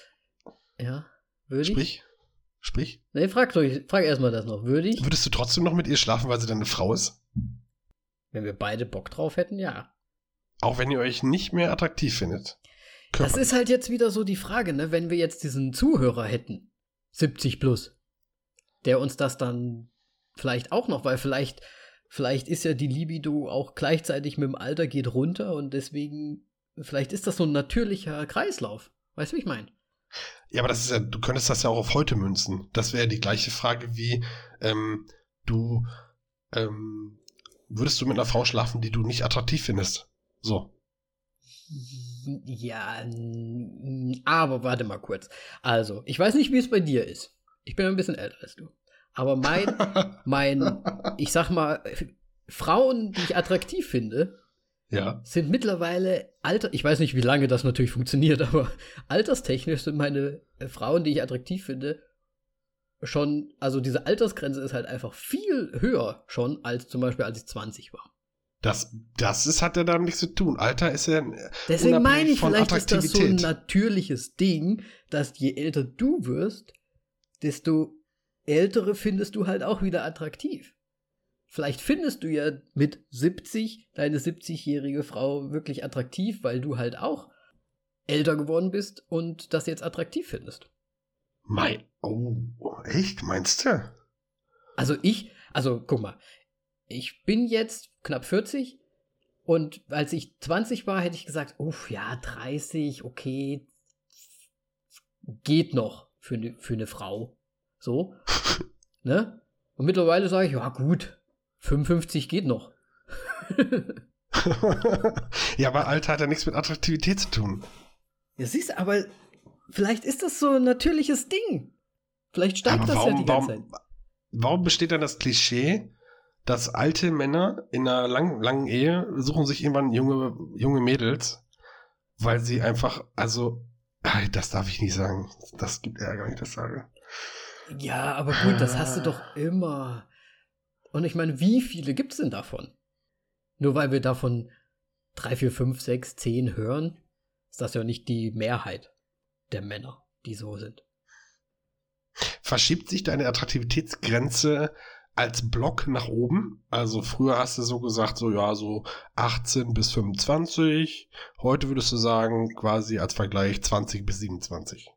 ja, würde ich? sprich, sprich, Nee, frag, doch, frag erstmal das noch. Würde ich? würdest du trotzdem noch mit ihr schlafen, weil sie deine Frau ist? Wenn wir beide Bock drauf hätten, ja. Auch wenn ihr euch nicht mehr attraktiv findet. Das Körperlich. ist halt jetzt wieder so die Frage, ne? Wenn wir jetzt diesen Zuhörer hätten, 70 plus, der uns das dann vielleicht auch noch, weil vielleicht, vielleicht ist ja die Libido auch gleichzeitig mit dem Alter geht runter und deswegen, vielleicht ist das so ein natürlicher Kreislauf. Weißt du, wie ich meine? Ja, aber das ist ja, du könntest das ja auch auf heute münzen. Das wäre die gleiche Frage wie, ähm, du, ähm, würdest du mit einer Frau schlafen, die du nicht attraktiv findest? So. Ja, aber warte mal kurz. Also, ich weiß nicht, wie es bei dir ist. Ich bin ein bisschen älter als du. Aber mein, mein, ich sag mal, Frauen, die ich attraktiv finde, ja. sind mittlerweile alter. Ich weiß nicht, wie lange das natürlich funktioniert, aber alterstechnisch sind meine äh, Frauen, die ich attraktiv finde, schon, also diese Altersgrenze ist halt einfach viel höher schon, als zum Beispiel, als ich 20 war. Das, das ist, hat ja damit nichts zu tun. Alter ist ja. Deswegen meine ich, vielleicht ist das so ein natürliches Ding, dass je älter du wirst, desto ältere findest du halt auch wieder attraktiv. Vielleicht findest du ja mit 70 deine 70-jährige Frau wirklich attraktiv, weil du halt auch älter geworden bist und das jetzt attraktiv findest. Mein. Oh, echt? Meinst du? Also ich, also guck mal, ich bin jetzt knapp 40 und als ich 20 war, hätte ich gesagt, uff, ja, 30, okay, geht noch für eine für eine Frau. So, ne? Und mittlerweile sage ich, ja gut, 55 geht noch. ja, aber Alter hat ja nichts mit Attraktivität zu tun. Ja, siehst du, aber vielleicht ist das so ein natürliches Ding. Vielleicht steigt aber das warum, ja die ganze Zeit. warum, warum besteht dann das Klischee, dass alte Männer in einer lang, langen Ehe suchen sich irgendwann junge, junge Mädels, weil sie einfach, also, das darf ich nicht sagen. Das gibt Ärger, wenn ich das sage. Ja, aber gut, das hast du doch immer. Und ich meine, wie viele gibt es denn davon? Nur weil wir davon 3, 4, 5, 6, 10 hören, ist das ja nicht die Mehrheit der Männer, die so sind. Verschiebt sich deine Attraktivitätsgrenze als Block nach oben? Also früher hast du so gesagt, so ja, so 18 bis 25. Heute würdest du sagen, quasi als Vergleich 20 bis 27.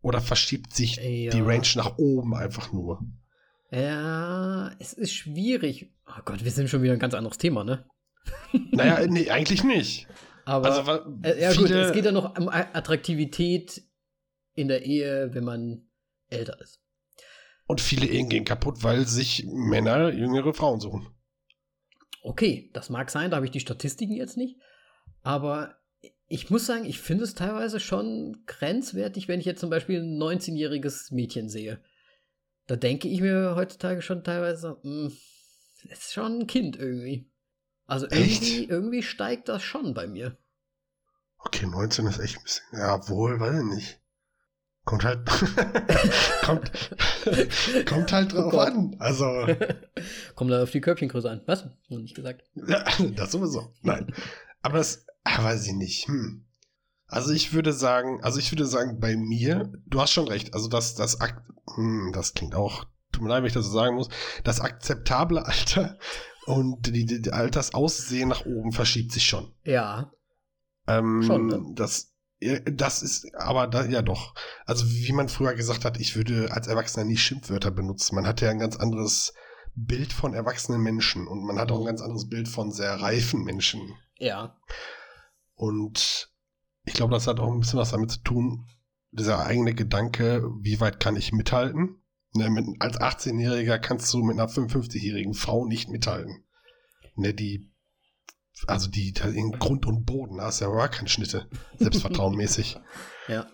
Oder verschiebt sich Ja. die Range nach oben einfach nur? Ja, es ist schwierig. Oh Gott, wir sind schon wieder ein ganz anderes Thema, ne? Naja, nee, eigentlich nicht. Aber Also, äh, ja gut, es geht ja noch um Attraktivität in der Ehe, wenn man älter ist. Und viele Ehen gehen kaputt, weil sich Männer jüngere Frauen suchen. Okay, das mag sein, da habe ich die Statistiken jetzt nicht. Aber ich muss sagen, ich finde es teilweise schon grenzwertig, wenn ich jetzt zum Beispiel ein 19-jähriges Mädchen sehe. Da denke ich mir heutzutage schon teilweise, mh, das ist schon ein Kind irgendwie. Also irgendwie, irgendwie steigt das schon bei mir. Okay, 19 ist echt ein bisschen. Ja, wohl, weiß ich nicht. Kommt halt. kommt, kommt halt drauf oh an. Also. Kommt da auf die Körbchengröße an. Was? Noch nicht gesagt. Ja, das sowieso. Nein. Aber das, ah, weiß ich nicht. Hm. Also ich würde sagen, also ich würde sagen, bei mir, du hast schon recht, also das, das, hm, das klingt auch, tut mir leid, wenn ich das so sagen muss, das akzeptable Alter und die, die, die Altersaussehen nach oben verschiebt sich schon. Ja. Ähm, schon, ne? Das, das ist, aber da, ja doch. Also wie man früher gesagt hat, ich würde als Erwachsener nie Schimpfwörter benutzen. Man hatte ja ein ganz anderes Bild von erwachsenen Menschen und man hat auch ein ganz anderes Bild von sehr reifen Menschen. Ja. Und ich glaube, das hat auch ein bisschen was damit zu tun, dieser eigene Gedanke, wie weit kann ich mithalten? Ne, mit, als 18-Jähriger kannst du mit einer 55-jährigen Frau nicht mithalten. Ne, die also die, die in Grund und Boden, da ist ja gar keine Schnitte, selbstvertrauenmäßig. ja.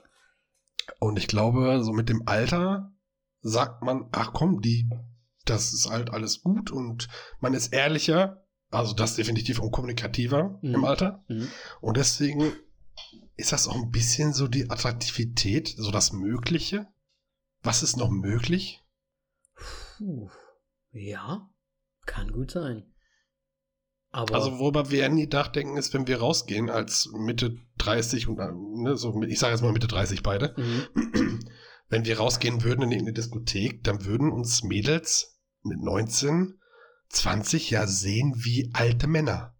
Und ich glaube, so mit dem Alter sagt man, ach komm, die, das ist halt alles gut und man ist ehrlicher, also das definitiv und kommunikativer mhm. im Alter. Mhm. Und deswegen ist das auch ein bisschen so die Attraktivität, so das Mögliche. Was ist noch möglich? Puh. Ja, kann gut sein. Aber also worüber wir nie nachdenken, ist, wenn wir rausgehen als Mitte 30 und ne, so, ich sage jetzt mal Mitte 30 beide. Mhm. Wenn wir rausgehen würden in eine Diskothek, dann würden uns Mädels mit 19, 20 ja sehen wie alte Männer.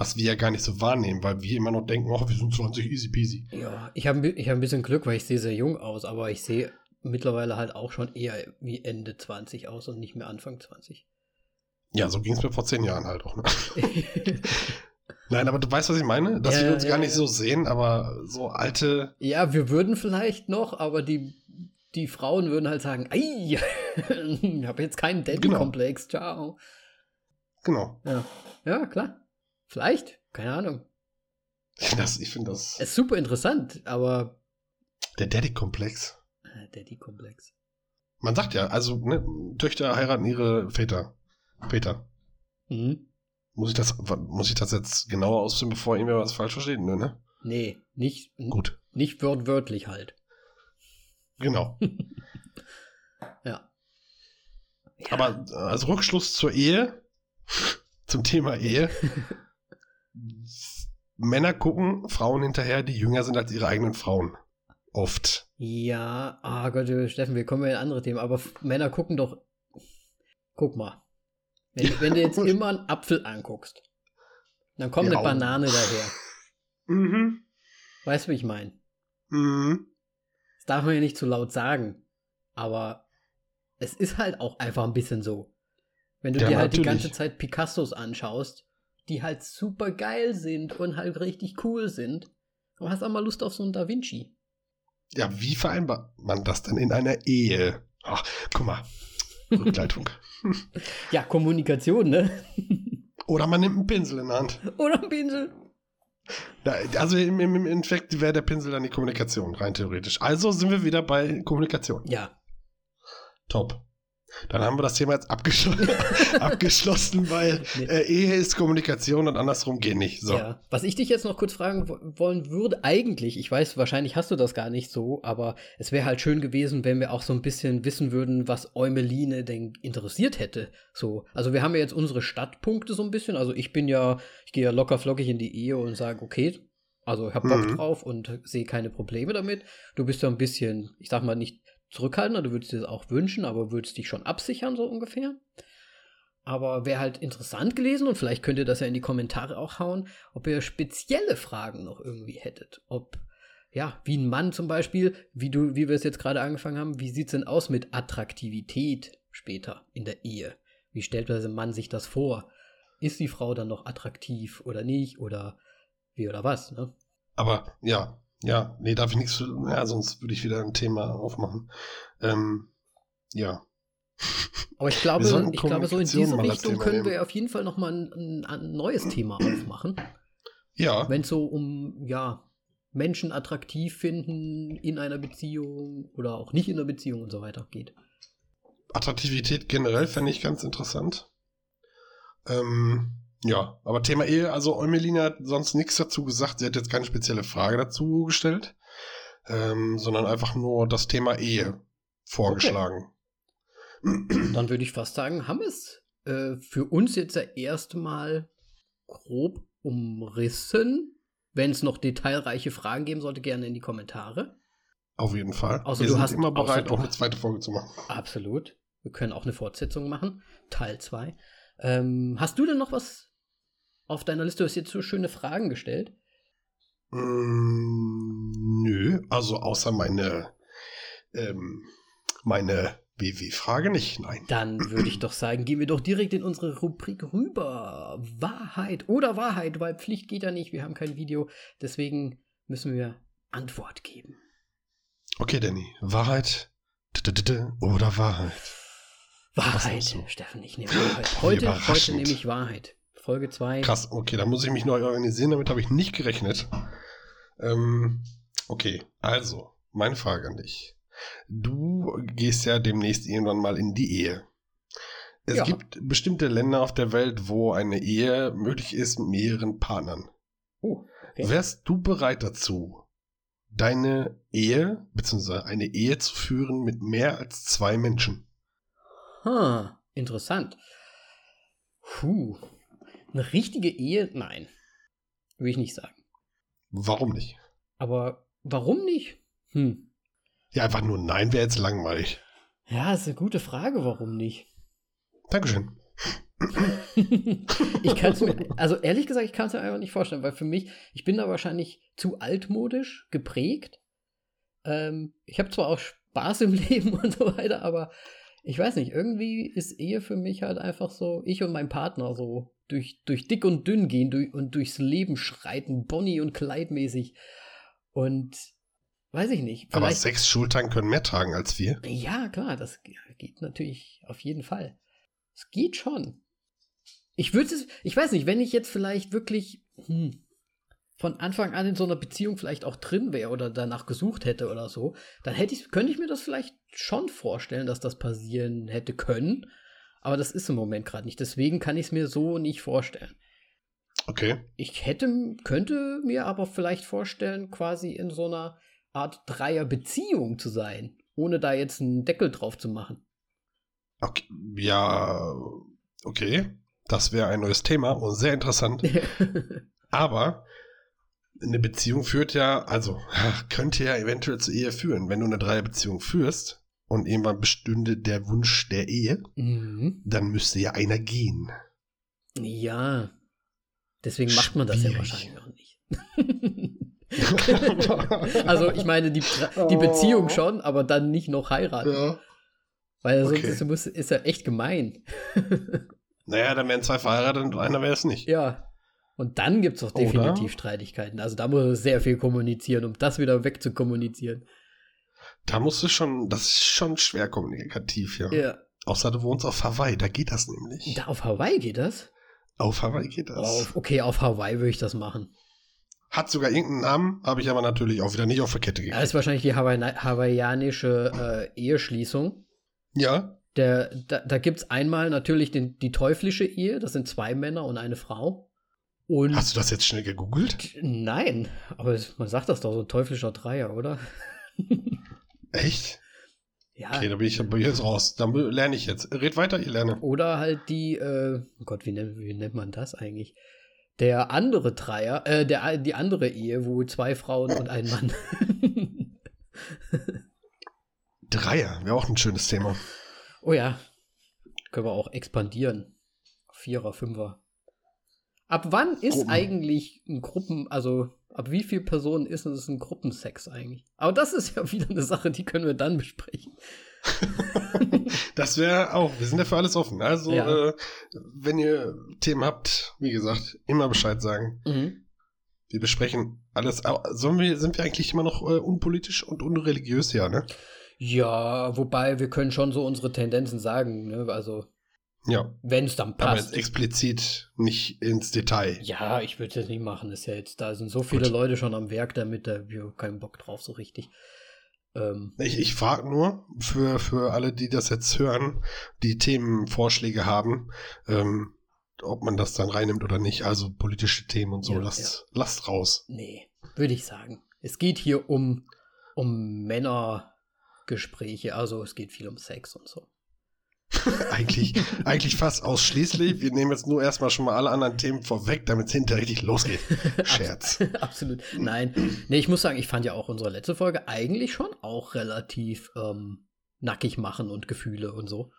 Was wir ja gar nicht so wahrnehmen, weil wir immer noch denken, oh, wir sind 20, easy peasy. Ja, ich habe ich hab ein bisschen Glück, weil ich sehe sehr jung aus, aber ich sehe mittlerweile halt auch schon eher wie Ende 20 aus und nicht mehr Anfang 20. Ja, so ging es mir vor zehn Jahren halt auch. Ne? Nein, aber du weißt, was ich meine? Dass ja, wir uns ja, gar nicht ja. so sehen, aber so alte. Ja, wir würden vielleicht noch, aber die, die Frauen würden halt sagen, ei, ich habe jetzt keinen Daddy-Komplex, genau. ciao. Genau. Ja. ja, klar. Vielleicht, keine Ahnung. Das, ich finde das. Ist super interessant, aber. Der Daddy-Komplex. Äh, Daddy-Komplex. Man sagt ja, also ne, Töchter heiraten ihre Väter. Peter. Mhm. Muss ich das, muss ich das jetzt genauer ausführen, bevor mir was falsch versteht? Nö, ne? Nee, nicht, Gut. nicht wörtwörtlich halt. Genau. ja. ja. Aber als Rückschluss zur Ehe, zum Thema Ehe. Männer gucken Frauen hinterher, die jünger sind als ihre eigenen Frauen. Oft. Ja, ah oh Gott, Steffen, wir kommen ja in andere Themen, aber Männer gucken doch. Guck mal. Wenn, wenn du jetzt immer einen Apfel anguckst, dann kommt ja, eine Banane daher. Mhm. Weißt du, wie ich meine? Mhm. Das darf man ja nicht zu laut sagen. Aber es ist halt auch einfach ein bisschen so. Wenn du ja, dir halt natürlich. die ganze Zeit Picassos anschaust, die halt super geil sind und halt richtig cool sind, aber hast auch mal Lust auf so einen Da Vinci. Ja, wie vereinbart man das denn in einer Ehe? Ach, guck mal. Rückleitung. ja, Kommunikation, ne? Oder man nimmt einen Pinsel in der Hand. Oder einen Pinsel. Also im, im, im Endeffekt wäre der Pinsel dann die Kommunikation, rein theoretisch. Also sind wir wieder bei Kommunikation. Ja. Top. Dann haben wir das Thema jetzt abgeschl abgeschlossen, weil nee. äh, Ehe ist Kommunikation und andersrum geht nicht. So. Ja. Was ich dich jetzt noch kurz fragen wollen würde, eigentlich, ich weiß, wahrscheinlich hast du das gar nicht so, aber es wäre halt schön gewesen, wenn wir auch so ein bisschen wissen würden, was Eumeline denn interessiert hätte. So, also wir haben ja jetzt unsere Stadtpunkte so ein bisschen. Also ich bin ja, ich gehe ja locker flockig in die Ehe und sage, okay, also ich hab Bock mhm. drauf und sehe keine Probleme damit. Du bist ja ein bisschen, ich sag mal nicht zurückhaltender, du würdest dir das auch wünschen, aber würdest dich schon absichern, so ungefähr. Aber wäre halt interessant gelesen und vielleicht könnt ihr das ja in die Kommentare auch hauen, ob ihr spezielle Fragen noch irgendwie hättet. Ob, ja, wie ein Mann zum Beispiel, wie du, wie wir es jetzt gerade angefangen haben, wie sieht es denn aus mit Attraktivität später in der Ehe? Wie stellt der Mann sich das vor? Ist die Frau dann noch attraktiv oder nicht? Oder wie oder was, ne? Aber ja, ja, nee, darf ich nichts, ja, sonst würde ich wieder ein Thema aufmachen. Ähm, ja. Aber ich glaube, ich glaube, so in diese Richtung können wir auf jeden Fall nochmal ein, ein neues Thema aufmachen. Ja. Wenn es so um, ja, Menschen attraktiv finden in einer Beziehung oder auch nicht in einer Beziehung und so weiter geht. Attraktivität generell fände ich ganz interessant. Ähm, Ja, aber Thema Ehe, also Eumelina hat sonst nichts dazu gesagt. Sie hat jetzt keine spezielle Frage dazu gestellt, ähm, sondern einfach nur das Thema Ehe vorgeschlagen. Okay. Dann würde ich fast sagen, haben wir es äh, für uns jetzt ja erstmal grob umrissen. Wenn es noch detailreiche Fragen geben sollte, gerne in die Kommentare. Auf jeden Fall. Außer Wir du hast immer bereit, auch eine zweite Folge zu machen. Absolut. Wir können auch eine Fortsetzung machen. Teil 2. Ähm, hast du denn noch was auf deiner Liste? Du hast jetzt so schöne Fragen gestellt. Mm, nö, also außer meine, ähm, meine WW-Frage nicht, nein. Dann würde ich doch sagen, gehen wir doch direkt in unsere Rubrik rüber. Wahrheit oder Wahrheit, weil Pflicht geht ja nicht. Wir haben kein Video. Deswegen müssen wir Antwort geben. Okay, Danny, Wahrheit oder Wahrheit? Wahrheit? Steffen, ich nehme Wahrheit. Heute, heute nehme ich Wahrheit. Folge 2. Krass, okay, da muss ich mich neu organisieren, damit habe ich nicht gerechnet. Ähm, okay, also, meine Frage an dich. Du gehst ja demnächst irgendwann mal in die Ehe. Es Ja. gibt bestimmte Länder auf der Welt, wo eine Ehe möglich ist mit mehreren Partnern. Oh, okay. Wärst du bereit dazu, deine Ehe, beziehungsweise eine Ehe zu führen mit mehr als zwei Menschen? Ha, interessant. Puh. Eine richtige Ehe? Nein. Will ich nicht sagen. Warum nicht? Aber warum nicht? Hm. Ja, einfach nur Nein wäre jetzt langweilig. Ja, ist eine gute Frage, warum nicht? Dankeschön. ich kann es mir, also ehrlich gesagt, ich kann es mir einfach nicht vorstellen, weil für mich, ich bin da wahrscheinlich zu altmodisch geprägt. Ähm, ich habe zwar auch Spaß im Leben und so weiter, aber ich weiß nicht, irgendwie ist Ehe für mich halt einfach so, ich und mein Partner so durch, durch dick und dünn gehen durch, und durchs Leben schreiten, Bonnie und Clyde mäßig. Und weiß ich nicht. Aber sechs Schultern können mehr tragen als wir. ja, klar, das ge- geht natürlich auf jeden Fall. Es geht schon. Ich würde es, ich weiß nicht, wenn ich jetzt vielleicht wirklich hm, von Anfang an in so einer Beziehung vielleicht auch drin wäre oder danach gesucht hätte oder so, dann hätte ich, könnte ich mir das vielleicht schon vorstellen, dass das passieren hätte können. Aber das ist im Moment gerade nicht. Deswegen kann ich es mir so nicht vorstellen. Okay. Ich hätte, könnte mir aber vielleicht vorstellen, quasi in so einer Art Dreier-Beziehung zu sein, ohne da jetzt einen Deckel drauf zu machen. okay. Ja, okay. Das wäre ein neues Thema und sehr interessant. Aber eine Beziehung führt ja, also könnte ja eventuell zur Ehe führen. Wenn du eine Dreierbeziehung führst und irgendwann bestünde der Wunsch der Ehe, mhm. dann müsste ja einer gehen. Ja. Deswegen macht man das ja wahrscheinlich auch nicht. also ich meine, die, die Beziehung schon, aber dann nicht noch heiraten. ja. Weil sonst Okay. ist, ist ja echt gemein. Naja, dann wären zwei verheiratet und einer wäre es nicht. Ja. Und dann gibt es auch Oder? definitiv Streitigkeiten. Also da muss man sehr viel kommunizieren, um das wieder wegzukommunizieren. Da musst du schon, das ist schon schwer kommunikativ, ja. Ja. Außer du wohnst auf Hawaii, da geht das nämlich. Da auf Hawaii geht das? Auf Hawaii geht das. Auf, okay, auf Hawaii würde ich das machen. Hat sogar irgendeinen Namen, habe ich aber natürlich auch wieder nicht auf der Kette Das gekriegt. ist wahrscheinlich die Hawaii hawaiianische äh, Eheschließung. Ja, Der, da da gibt es einmal natürlich den, die teuflische Ehe, das sind zwei Männer und eine Frau. Und hast du das jetzt schnell gegoogelt? nein, aber man sagt das doch so, teuflischer Dreier, oder? Echt? Ja. Okay, da bin ich, da bin ich jetzt raus. Dann lerne ich jetzt. Red weiter, ich lerne. Oder halt die, äh, oh Gott, wie nennt, wie nennt man das eigentlich? Der andere Dreier, äh, der, die andere Ehe, wo zwei Frauen und ein Mann. Dreier wäre auch ein schönes Thema. oh ja, können wir auch expandieren. Vierer, Fünfer. Ab wann ist Gruppen. eigentlich ein Gruppen, also ab wie viel Personen ist es ein Gruppensex eigentlich? Aber das ist ja wieder eine Sache, die können wir dann besprechen. Das wäre auch, wir sind ja für alles offen. Also, Ja. äh, wenn ihr Themen habt, wie gesagt, immer Bescheid sagen. Mhm. Wir besprechen alles. Sollen wir, sind wir eigentlich immer noch äh, unpolitisch und unreligiös? Ja, ne? Ja, wobei wir können schon so unsere Tendenzen sagen, ne? Also, Ja. wenn es dann Aber passt. jetzt explizit nicht ins Detail. Ja, ich würde es nicht machen. Ist ja jetzt, da sind so viele Gut. Leute schon am Werk damit, da habe ich keinen Bock drauf, so richtig. Ähm, Ich, ich frage nur für, für alle, die das jetzt hören, die Themenvorschläge haben. Ähm, ob man das dann reinnimmt oder nicht. Also politische Themen und so, Ja, lasst, lasst raus. Nee, würde ich sagen. Es geht hier um, um Männergespräche, also es geht viel um Sex und so. eigentlich, eigentlich fast ausschließlich. Wir nehmen jetzt nur erstmal schon mal alle anderen Themen vorweg, damit es hinterher richtig losgeht. Scherz. Absolut. Nein. Nee, ich muss sagen, ich fand ja auch unsere letzte Folge eigentlich schon auch relativ ähm, nackig machen und Gefühle und so.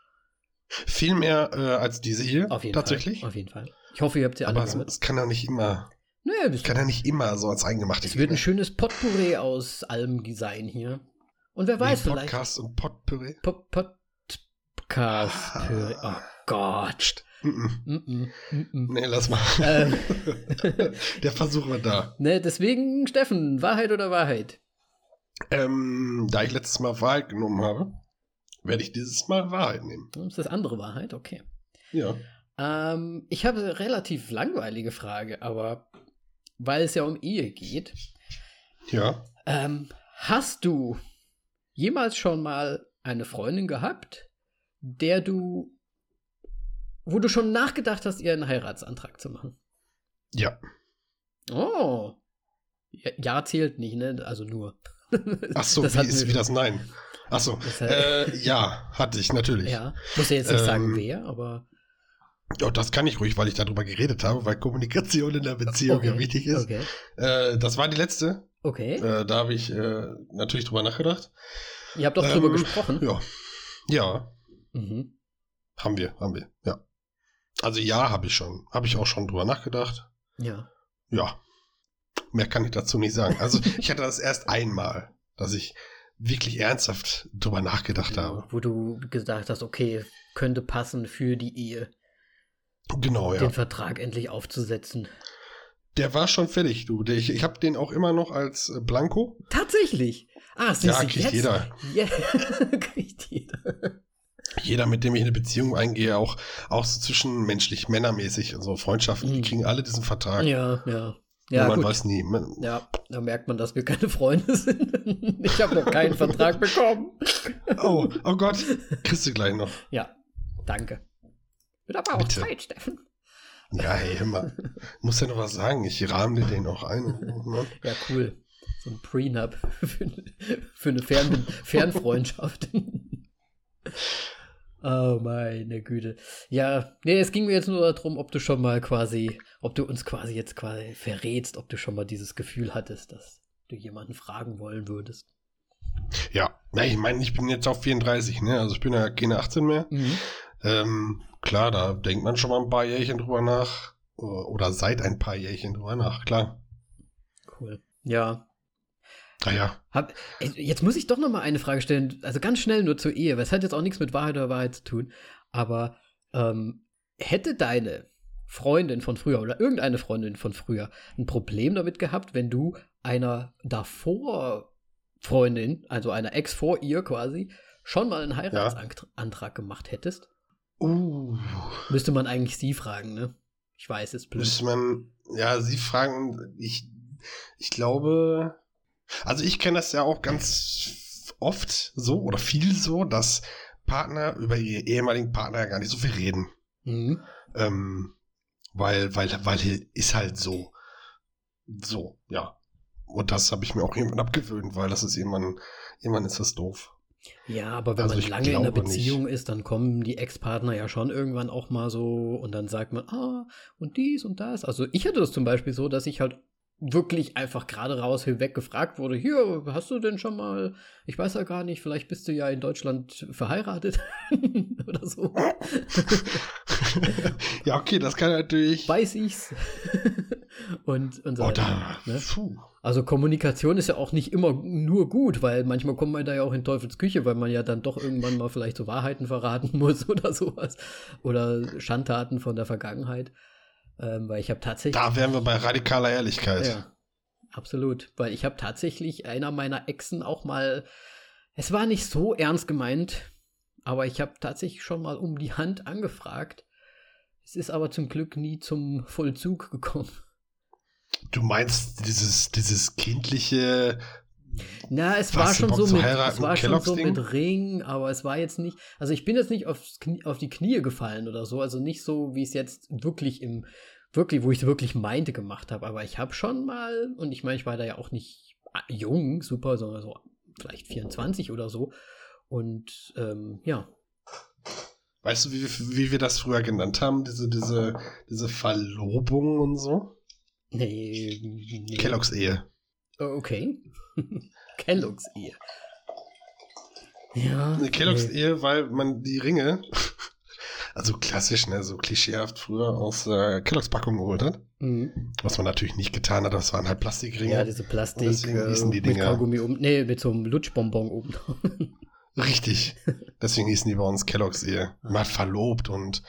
Viel mehr äh, als diese hier, Auf jeden tatsächlich. Fall. Auf jeden Fall. Ich hoffe, ihr habt sie alle Aber es, kann ja nicht immer, Nö, das, kann ja nicht immer so als Eingemachte es wird ein schönes Potpourri aus allem sein hier. Und wer weiß, Wie vielleicht. Podcast und Potpourri. Po- Podcast. Oh Gott. -mm. Nee, lass mal. Ähm, Der Versuch war da. ne, deswegen, Steffen, Wahrheit oder Wahrheit? Ähm, da ich letztes Mal Wahrheit genommen habe, werde ich dieses Mal Wahrheit nehmen. Das ist das andere Wahrheit, okay. Ja. Ähm, ich habe eine relativ langweilige Frage, aber weil es ja um Ehe geht, Ja. ähm, hast du jemals schon mal eine Freundin gehabt, der du, wo du schon nachgedacht hast, ihr einen Heiratsantrag zu machen? Ja. Oh. Ja, ja zählt nicht, ne? Also nur. Ach so, Das wie ist wie das Nein? Ach so. Das, Äh, ja, hatte ich natürlich. Ja, muss ja jetzt nicht sagen, Ähm, wer, aber. Ja, das kann ich ruhig, weil ich darüber geredet habe, weil Kommunikation in der Beziehung ja wichtig ist. Okay. Äh, das war die letzte. Okay. Äh, da habe ich äh, natürlich drüber nachgedacht. Ihr habt doch drüber ähm, gesprochen. Ja. Ja, Mhm. haben wir, haben wir. Ja. Also ja, habe ich schon. Habe ich auch schon drüber nachgedacht. Ja. Ja. Mehr kann ich dazu nicht sagen. Also ich hatte das erst einmal, dass ich wirklich ernsthaft drüber nachgedacht habe. Wo du gesagt hast, okay, könnte passen für die Ehe, Genau, ja. den Vertrag endlich aufzusetzen. Der war schon fertig, du. Ich ich habe den auch immer noch als äh, Blanko. Tatsächlich. Ah, siehst Ja, du, kriegt jetzt? jeder. Ja, kriegt jeder. Jeder, mit dem ich eine Beziehung eingehe, auch, auch so zwischenmenschlich, männermäßig und so Freundschaften, die Mhm. kriegen alle diesen Vertrag. Ja, ja. Und Ja, man gut. weiß nie. Man, Ja, da merkt man, dass wir keine Freunde sind. Ich habe noch keinen Vertrag bekommen. Oh, oh Gott. Kriegst du gleich noch. Ja, danke. Wird aber auch Bitte. Zeit, Steffen. Ja, hey, mal. Muss ja noch was sagen. Ich rahme dir den auch ein. Ne? Ja, cool. So ein Prenup für, eine- für eine Fern Fernfreundschaft. Oh, meine Güte. Ja, nee, es ging mir jetzt nur darum, ob du schon mal quasi, ob du uns quasi jetzt quasi verrätst, ob du schon mal dieses Gefühl hattest, dass du jemanden fragen wollen würdest. Ja, ja ich meine, ich bin jetzt auf 34, ne? Also ich bin ja keine 18 mehr. Mhm. Ähm, klar, da denkt man schon mal ein paar Jährchen drüber nach. Oder seit ein paar Jährchen drüber nach, klar. Cool. Ja. Naja, Hab, ey, jetzt muss ich doch noch mal eine Frage stellen, also ganz schnell nur zur Ehe, weil es hat jetzt auch nichts mit Wahrheit oder Wahrheit zu tun, aber ähm, hätte deine Freundin von früher oder irgendeine Freundin von früher ein Problem damit gehabt, wenn du einer davor Freundin, also einer Ex vor ihr quasi, schon mal einen Heiratsantrag gemacht hättest? uh, Müsste man eigentlich sie fragen, ne? Ich weiß, ist blöd. müsste man, ja, sie fragen, ich, ich glaube, also ich kenne das ja auch ganz oft so oder viel so, dass Partner über ihre ehemaligen Partner ja gar nicht so viel reden. Mhm. Ähm, weil, weil, weil ist halt so. So, ja. Und das habe ich mir auch irgendwann abgewöhnt, weil das ist irgendwann, irgendwann ist das doof. Ja, aber wenn Also man lange in einer glaube nicht. Beziehung ist, dann kommen die Ex-Partner ja schon irgendwann auch mal so und dann sagt man, ah, und dies und das. Also ich hatte das zum Beispiel so, dass ich halt wirklich einfach gerade raus hinweg gefragt wurde, hier, hast du denn schon mal, ich weiß ja gar nicht, vielleicht bist du ja in Deutschland verheiratet oder so. ja, okay, das kann natürlich. Weiß ich's. und, und so. Oh, weiter, da, ne? Also Kommunikation ist ja auch nicht immer nur gut, weil manchmal kommt man da ja auch in Teufels Küche, weil man ja dann doch irgendwann mal vielleicht so Wahrheiten verraten muss oder sowas. Oder Schandtaten von der Vergangenheit. Ähm, weil ich habe tatsächlich. Da wären wir bei radikaler Ehrlichkeit. ja, absolut. Weil ich habe tatsächlich einer meiner Exen auch mal. Es war nicht so ernst gemeint, aber ich habe tatsächlich schon mal um die Hand angefragt. Es ist aber zum Glück nie zum Vollzug gekommen. Du meinst dieses, dieses kindliche, Na, es war schon so mit, es war schon so mit Ring, aber es war jetzt nicht, also ich bin jetzt nicht aufs Knie, auf die Knie gefallen oder so, also nicht so, wie es jetzt wirklich im, wirklich, wo ich es wirklich meinte gemacht habe, aber ich habe schon mal, und ich meine, ich war da ja auch nicht jung, super, sondern so vielleicht 24 oder so, und ähm, ja. Weißt du, wie, wie wir das früher genannt haben, diese, diese, diese Verlobung und so? Nee. nee. Kelloggs Ehe. Okay. Kelloggs Ehe. Ja. Eine Kelloggs nee. Ehe, weil man die Ringe, also klassisch, ne, so klischeehaft früher aus äh, Kelloggs Packung geholt hat. Mhm. Was man natürlich nicht getan hat, das waren halt Plastikringe. Ja, diese Plastik. deswegen äh, hießen die Dinger. Mit Kaugummi um, nee, mit so einem Lutschbonbon oben. Richtig. Deswegen hießen die bei uns Kelloggs Ehe. Ah. Mal verlobt und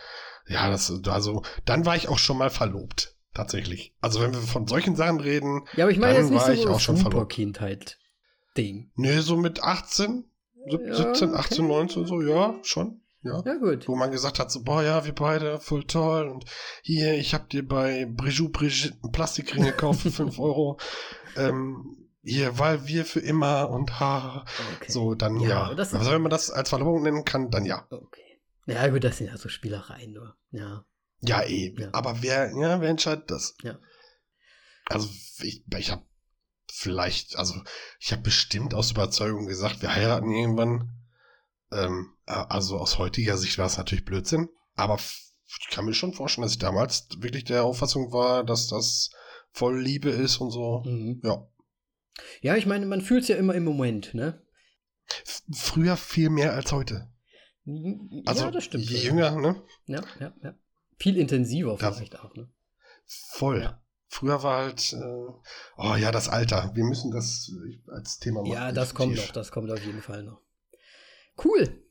ja, das, also, dann war ich auch schon mal verlobt. Tatsächlich. Also wenn wir von solchen Sachen reden, ja, aber ich meine jetzt nicht so ich auch schon super Kindheit Ding. Nee, so mit 18, ja, 17, 18, okay. 19 so, ja, schon. Ja. ja, gut. Wo man gesagt hat, so, boah, ja, wir beide, voll toll. Und hier, ich hab dir bei Brigitte Brigitte einen Plastikring gekauft für 5 Euro. Ähm, hier, weil wir für immer und ha. Okay. So, dann ja. ja. Also wenn man das als Verlobung nennen kann, dann ja. Okay. Ja, gut, das sind ja so Spielereien nur. Ja. Ja, eh. Ja. Aber wer, ja, wer entscheidet das? Ja. Also, ich, ich habe vielleicht, also, ich habe bestimmt aus Überzeugung gesagt, wir heiraten irgendwann. Ähm, also aus heutiger Sicht war es natürlich Blödsinn. Aber ich kann mir schon vorstellen, dass ich damals wirklich der Auffassung war, dass das voll Liebe ist und so. Mhm. Ja. Ja, ich meine, man fühlt es ja immer im Moment, ne? Früher viel mehr als heute. Also, ja, das stimmt. Je jünger, ne? Ja, ja, ja. Viel intensiver vielleicht auch, ne? Voll. Ja. Früher war halt, äh, oh ja, das Alter. Wir müssen das als Thema machen. Ja, das kommt noch, das kommt auf jeden Fall noch. Cool.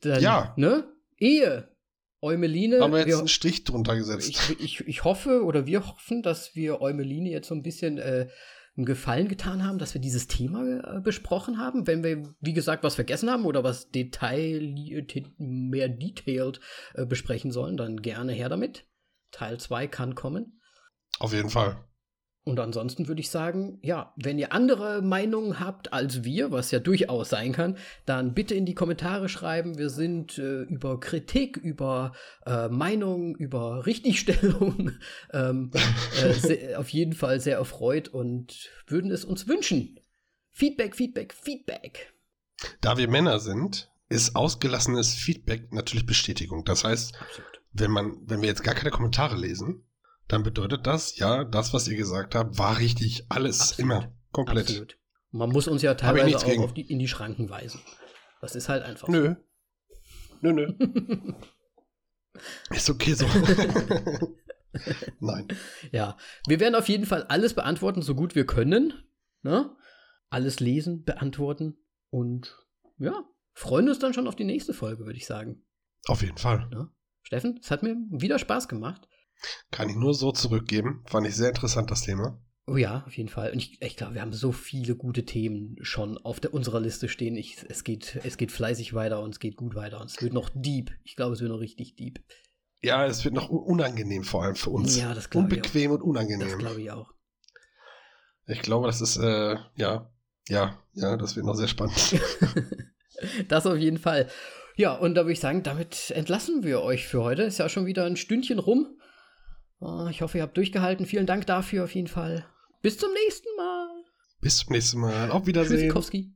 Dann, ja. Ne? Ehe. Eumeline. Haben wir jetzt wir, einen Strich drunter gesetzt. Ich, ich, ich hoffe oder wir hoffen, dass wir Eumeline jetzt so ein bisschen äh, einen Gefallen getan haben, dass wir dieses Thema äh, besprochen haben. Wenn wir, wie gesagt, was vergessen haben oder was detailliert, mehr detailed äh, besprechen sollen, dann gerne her damit. Teil 2 kann kommen. Auf jeden Fall. Und ansonsten würde ich sagen, ja, wenn ihr andere Meinungen habt als wir, was ja durchaus sein kann, dann bitte in die Kommentare schreiben. Wir sind äh, über Kritik, über äh, Meinungen, über Richtigstellung ähm, äh, sehr, auf jeden Fall sehr erfreut und würden es uns wünschen. Feedback, Feedback, Feedback. Da wir Männer sind, ist ausgelassenes Feedback natürlich Bestätigung. Das heißt, Absolut. wenn man, wenn wir jetzt gar keine Kommentare lesen, dann bedeutet das, ja, das, was ihr gesagt habt, war richtig. Alles Absolut. immer. Komplett. Absolut. Man muss uns ja teilweise auch die, in die Schranken weisen. Das ist halt einfach nö. Nö. Nö, nö. ist okay so. Nein. Ja, wir werden auf jeden Fall alles beantworten, so gut wir können. Ne? Alles lesen, beantworten und ja, freuen uns dann schon auf die nächste Folge, würde ich sagen. Auf jeden Fall. Ja? Steffen, es hat mir wieder Spaß gemacht. Kann ich nur so zurückgeben. Fand ich sehr interessant, das Thema. Oh ja, auf jeden Fall. Und ich, ich glaube, wir haben so viele gute Themen schon auf der, unserer Liste stehen. Ich, es, geht, es geht fleißig weiter und es geht gut weiter. Und es wird noch deep. Ich glaube, es wird noch richtig deep. Ja, es wird noch unangenehm, vor allem für uns. Ja, das glaube ich. Unbequem und unangenehm. Das glaube ich auch. Ich glaube, das ist, äh, ja, ja, ja, das wird noch sehr spannend. das auf jeden Fall. Ja, und da würde ich sagen, damit entlassen wir euch für heute. Ist ja schon wieder ein Stündchen rum. Oh, ich hoffe, ihr habt durchgehalten. Vielen Dank dafür auf jeden Fall. Bis zum nächsten Mal. Bis zum nächsten Mal. Auf Wiedersehen. Tschüssikowski.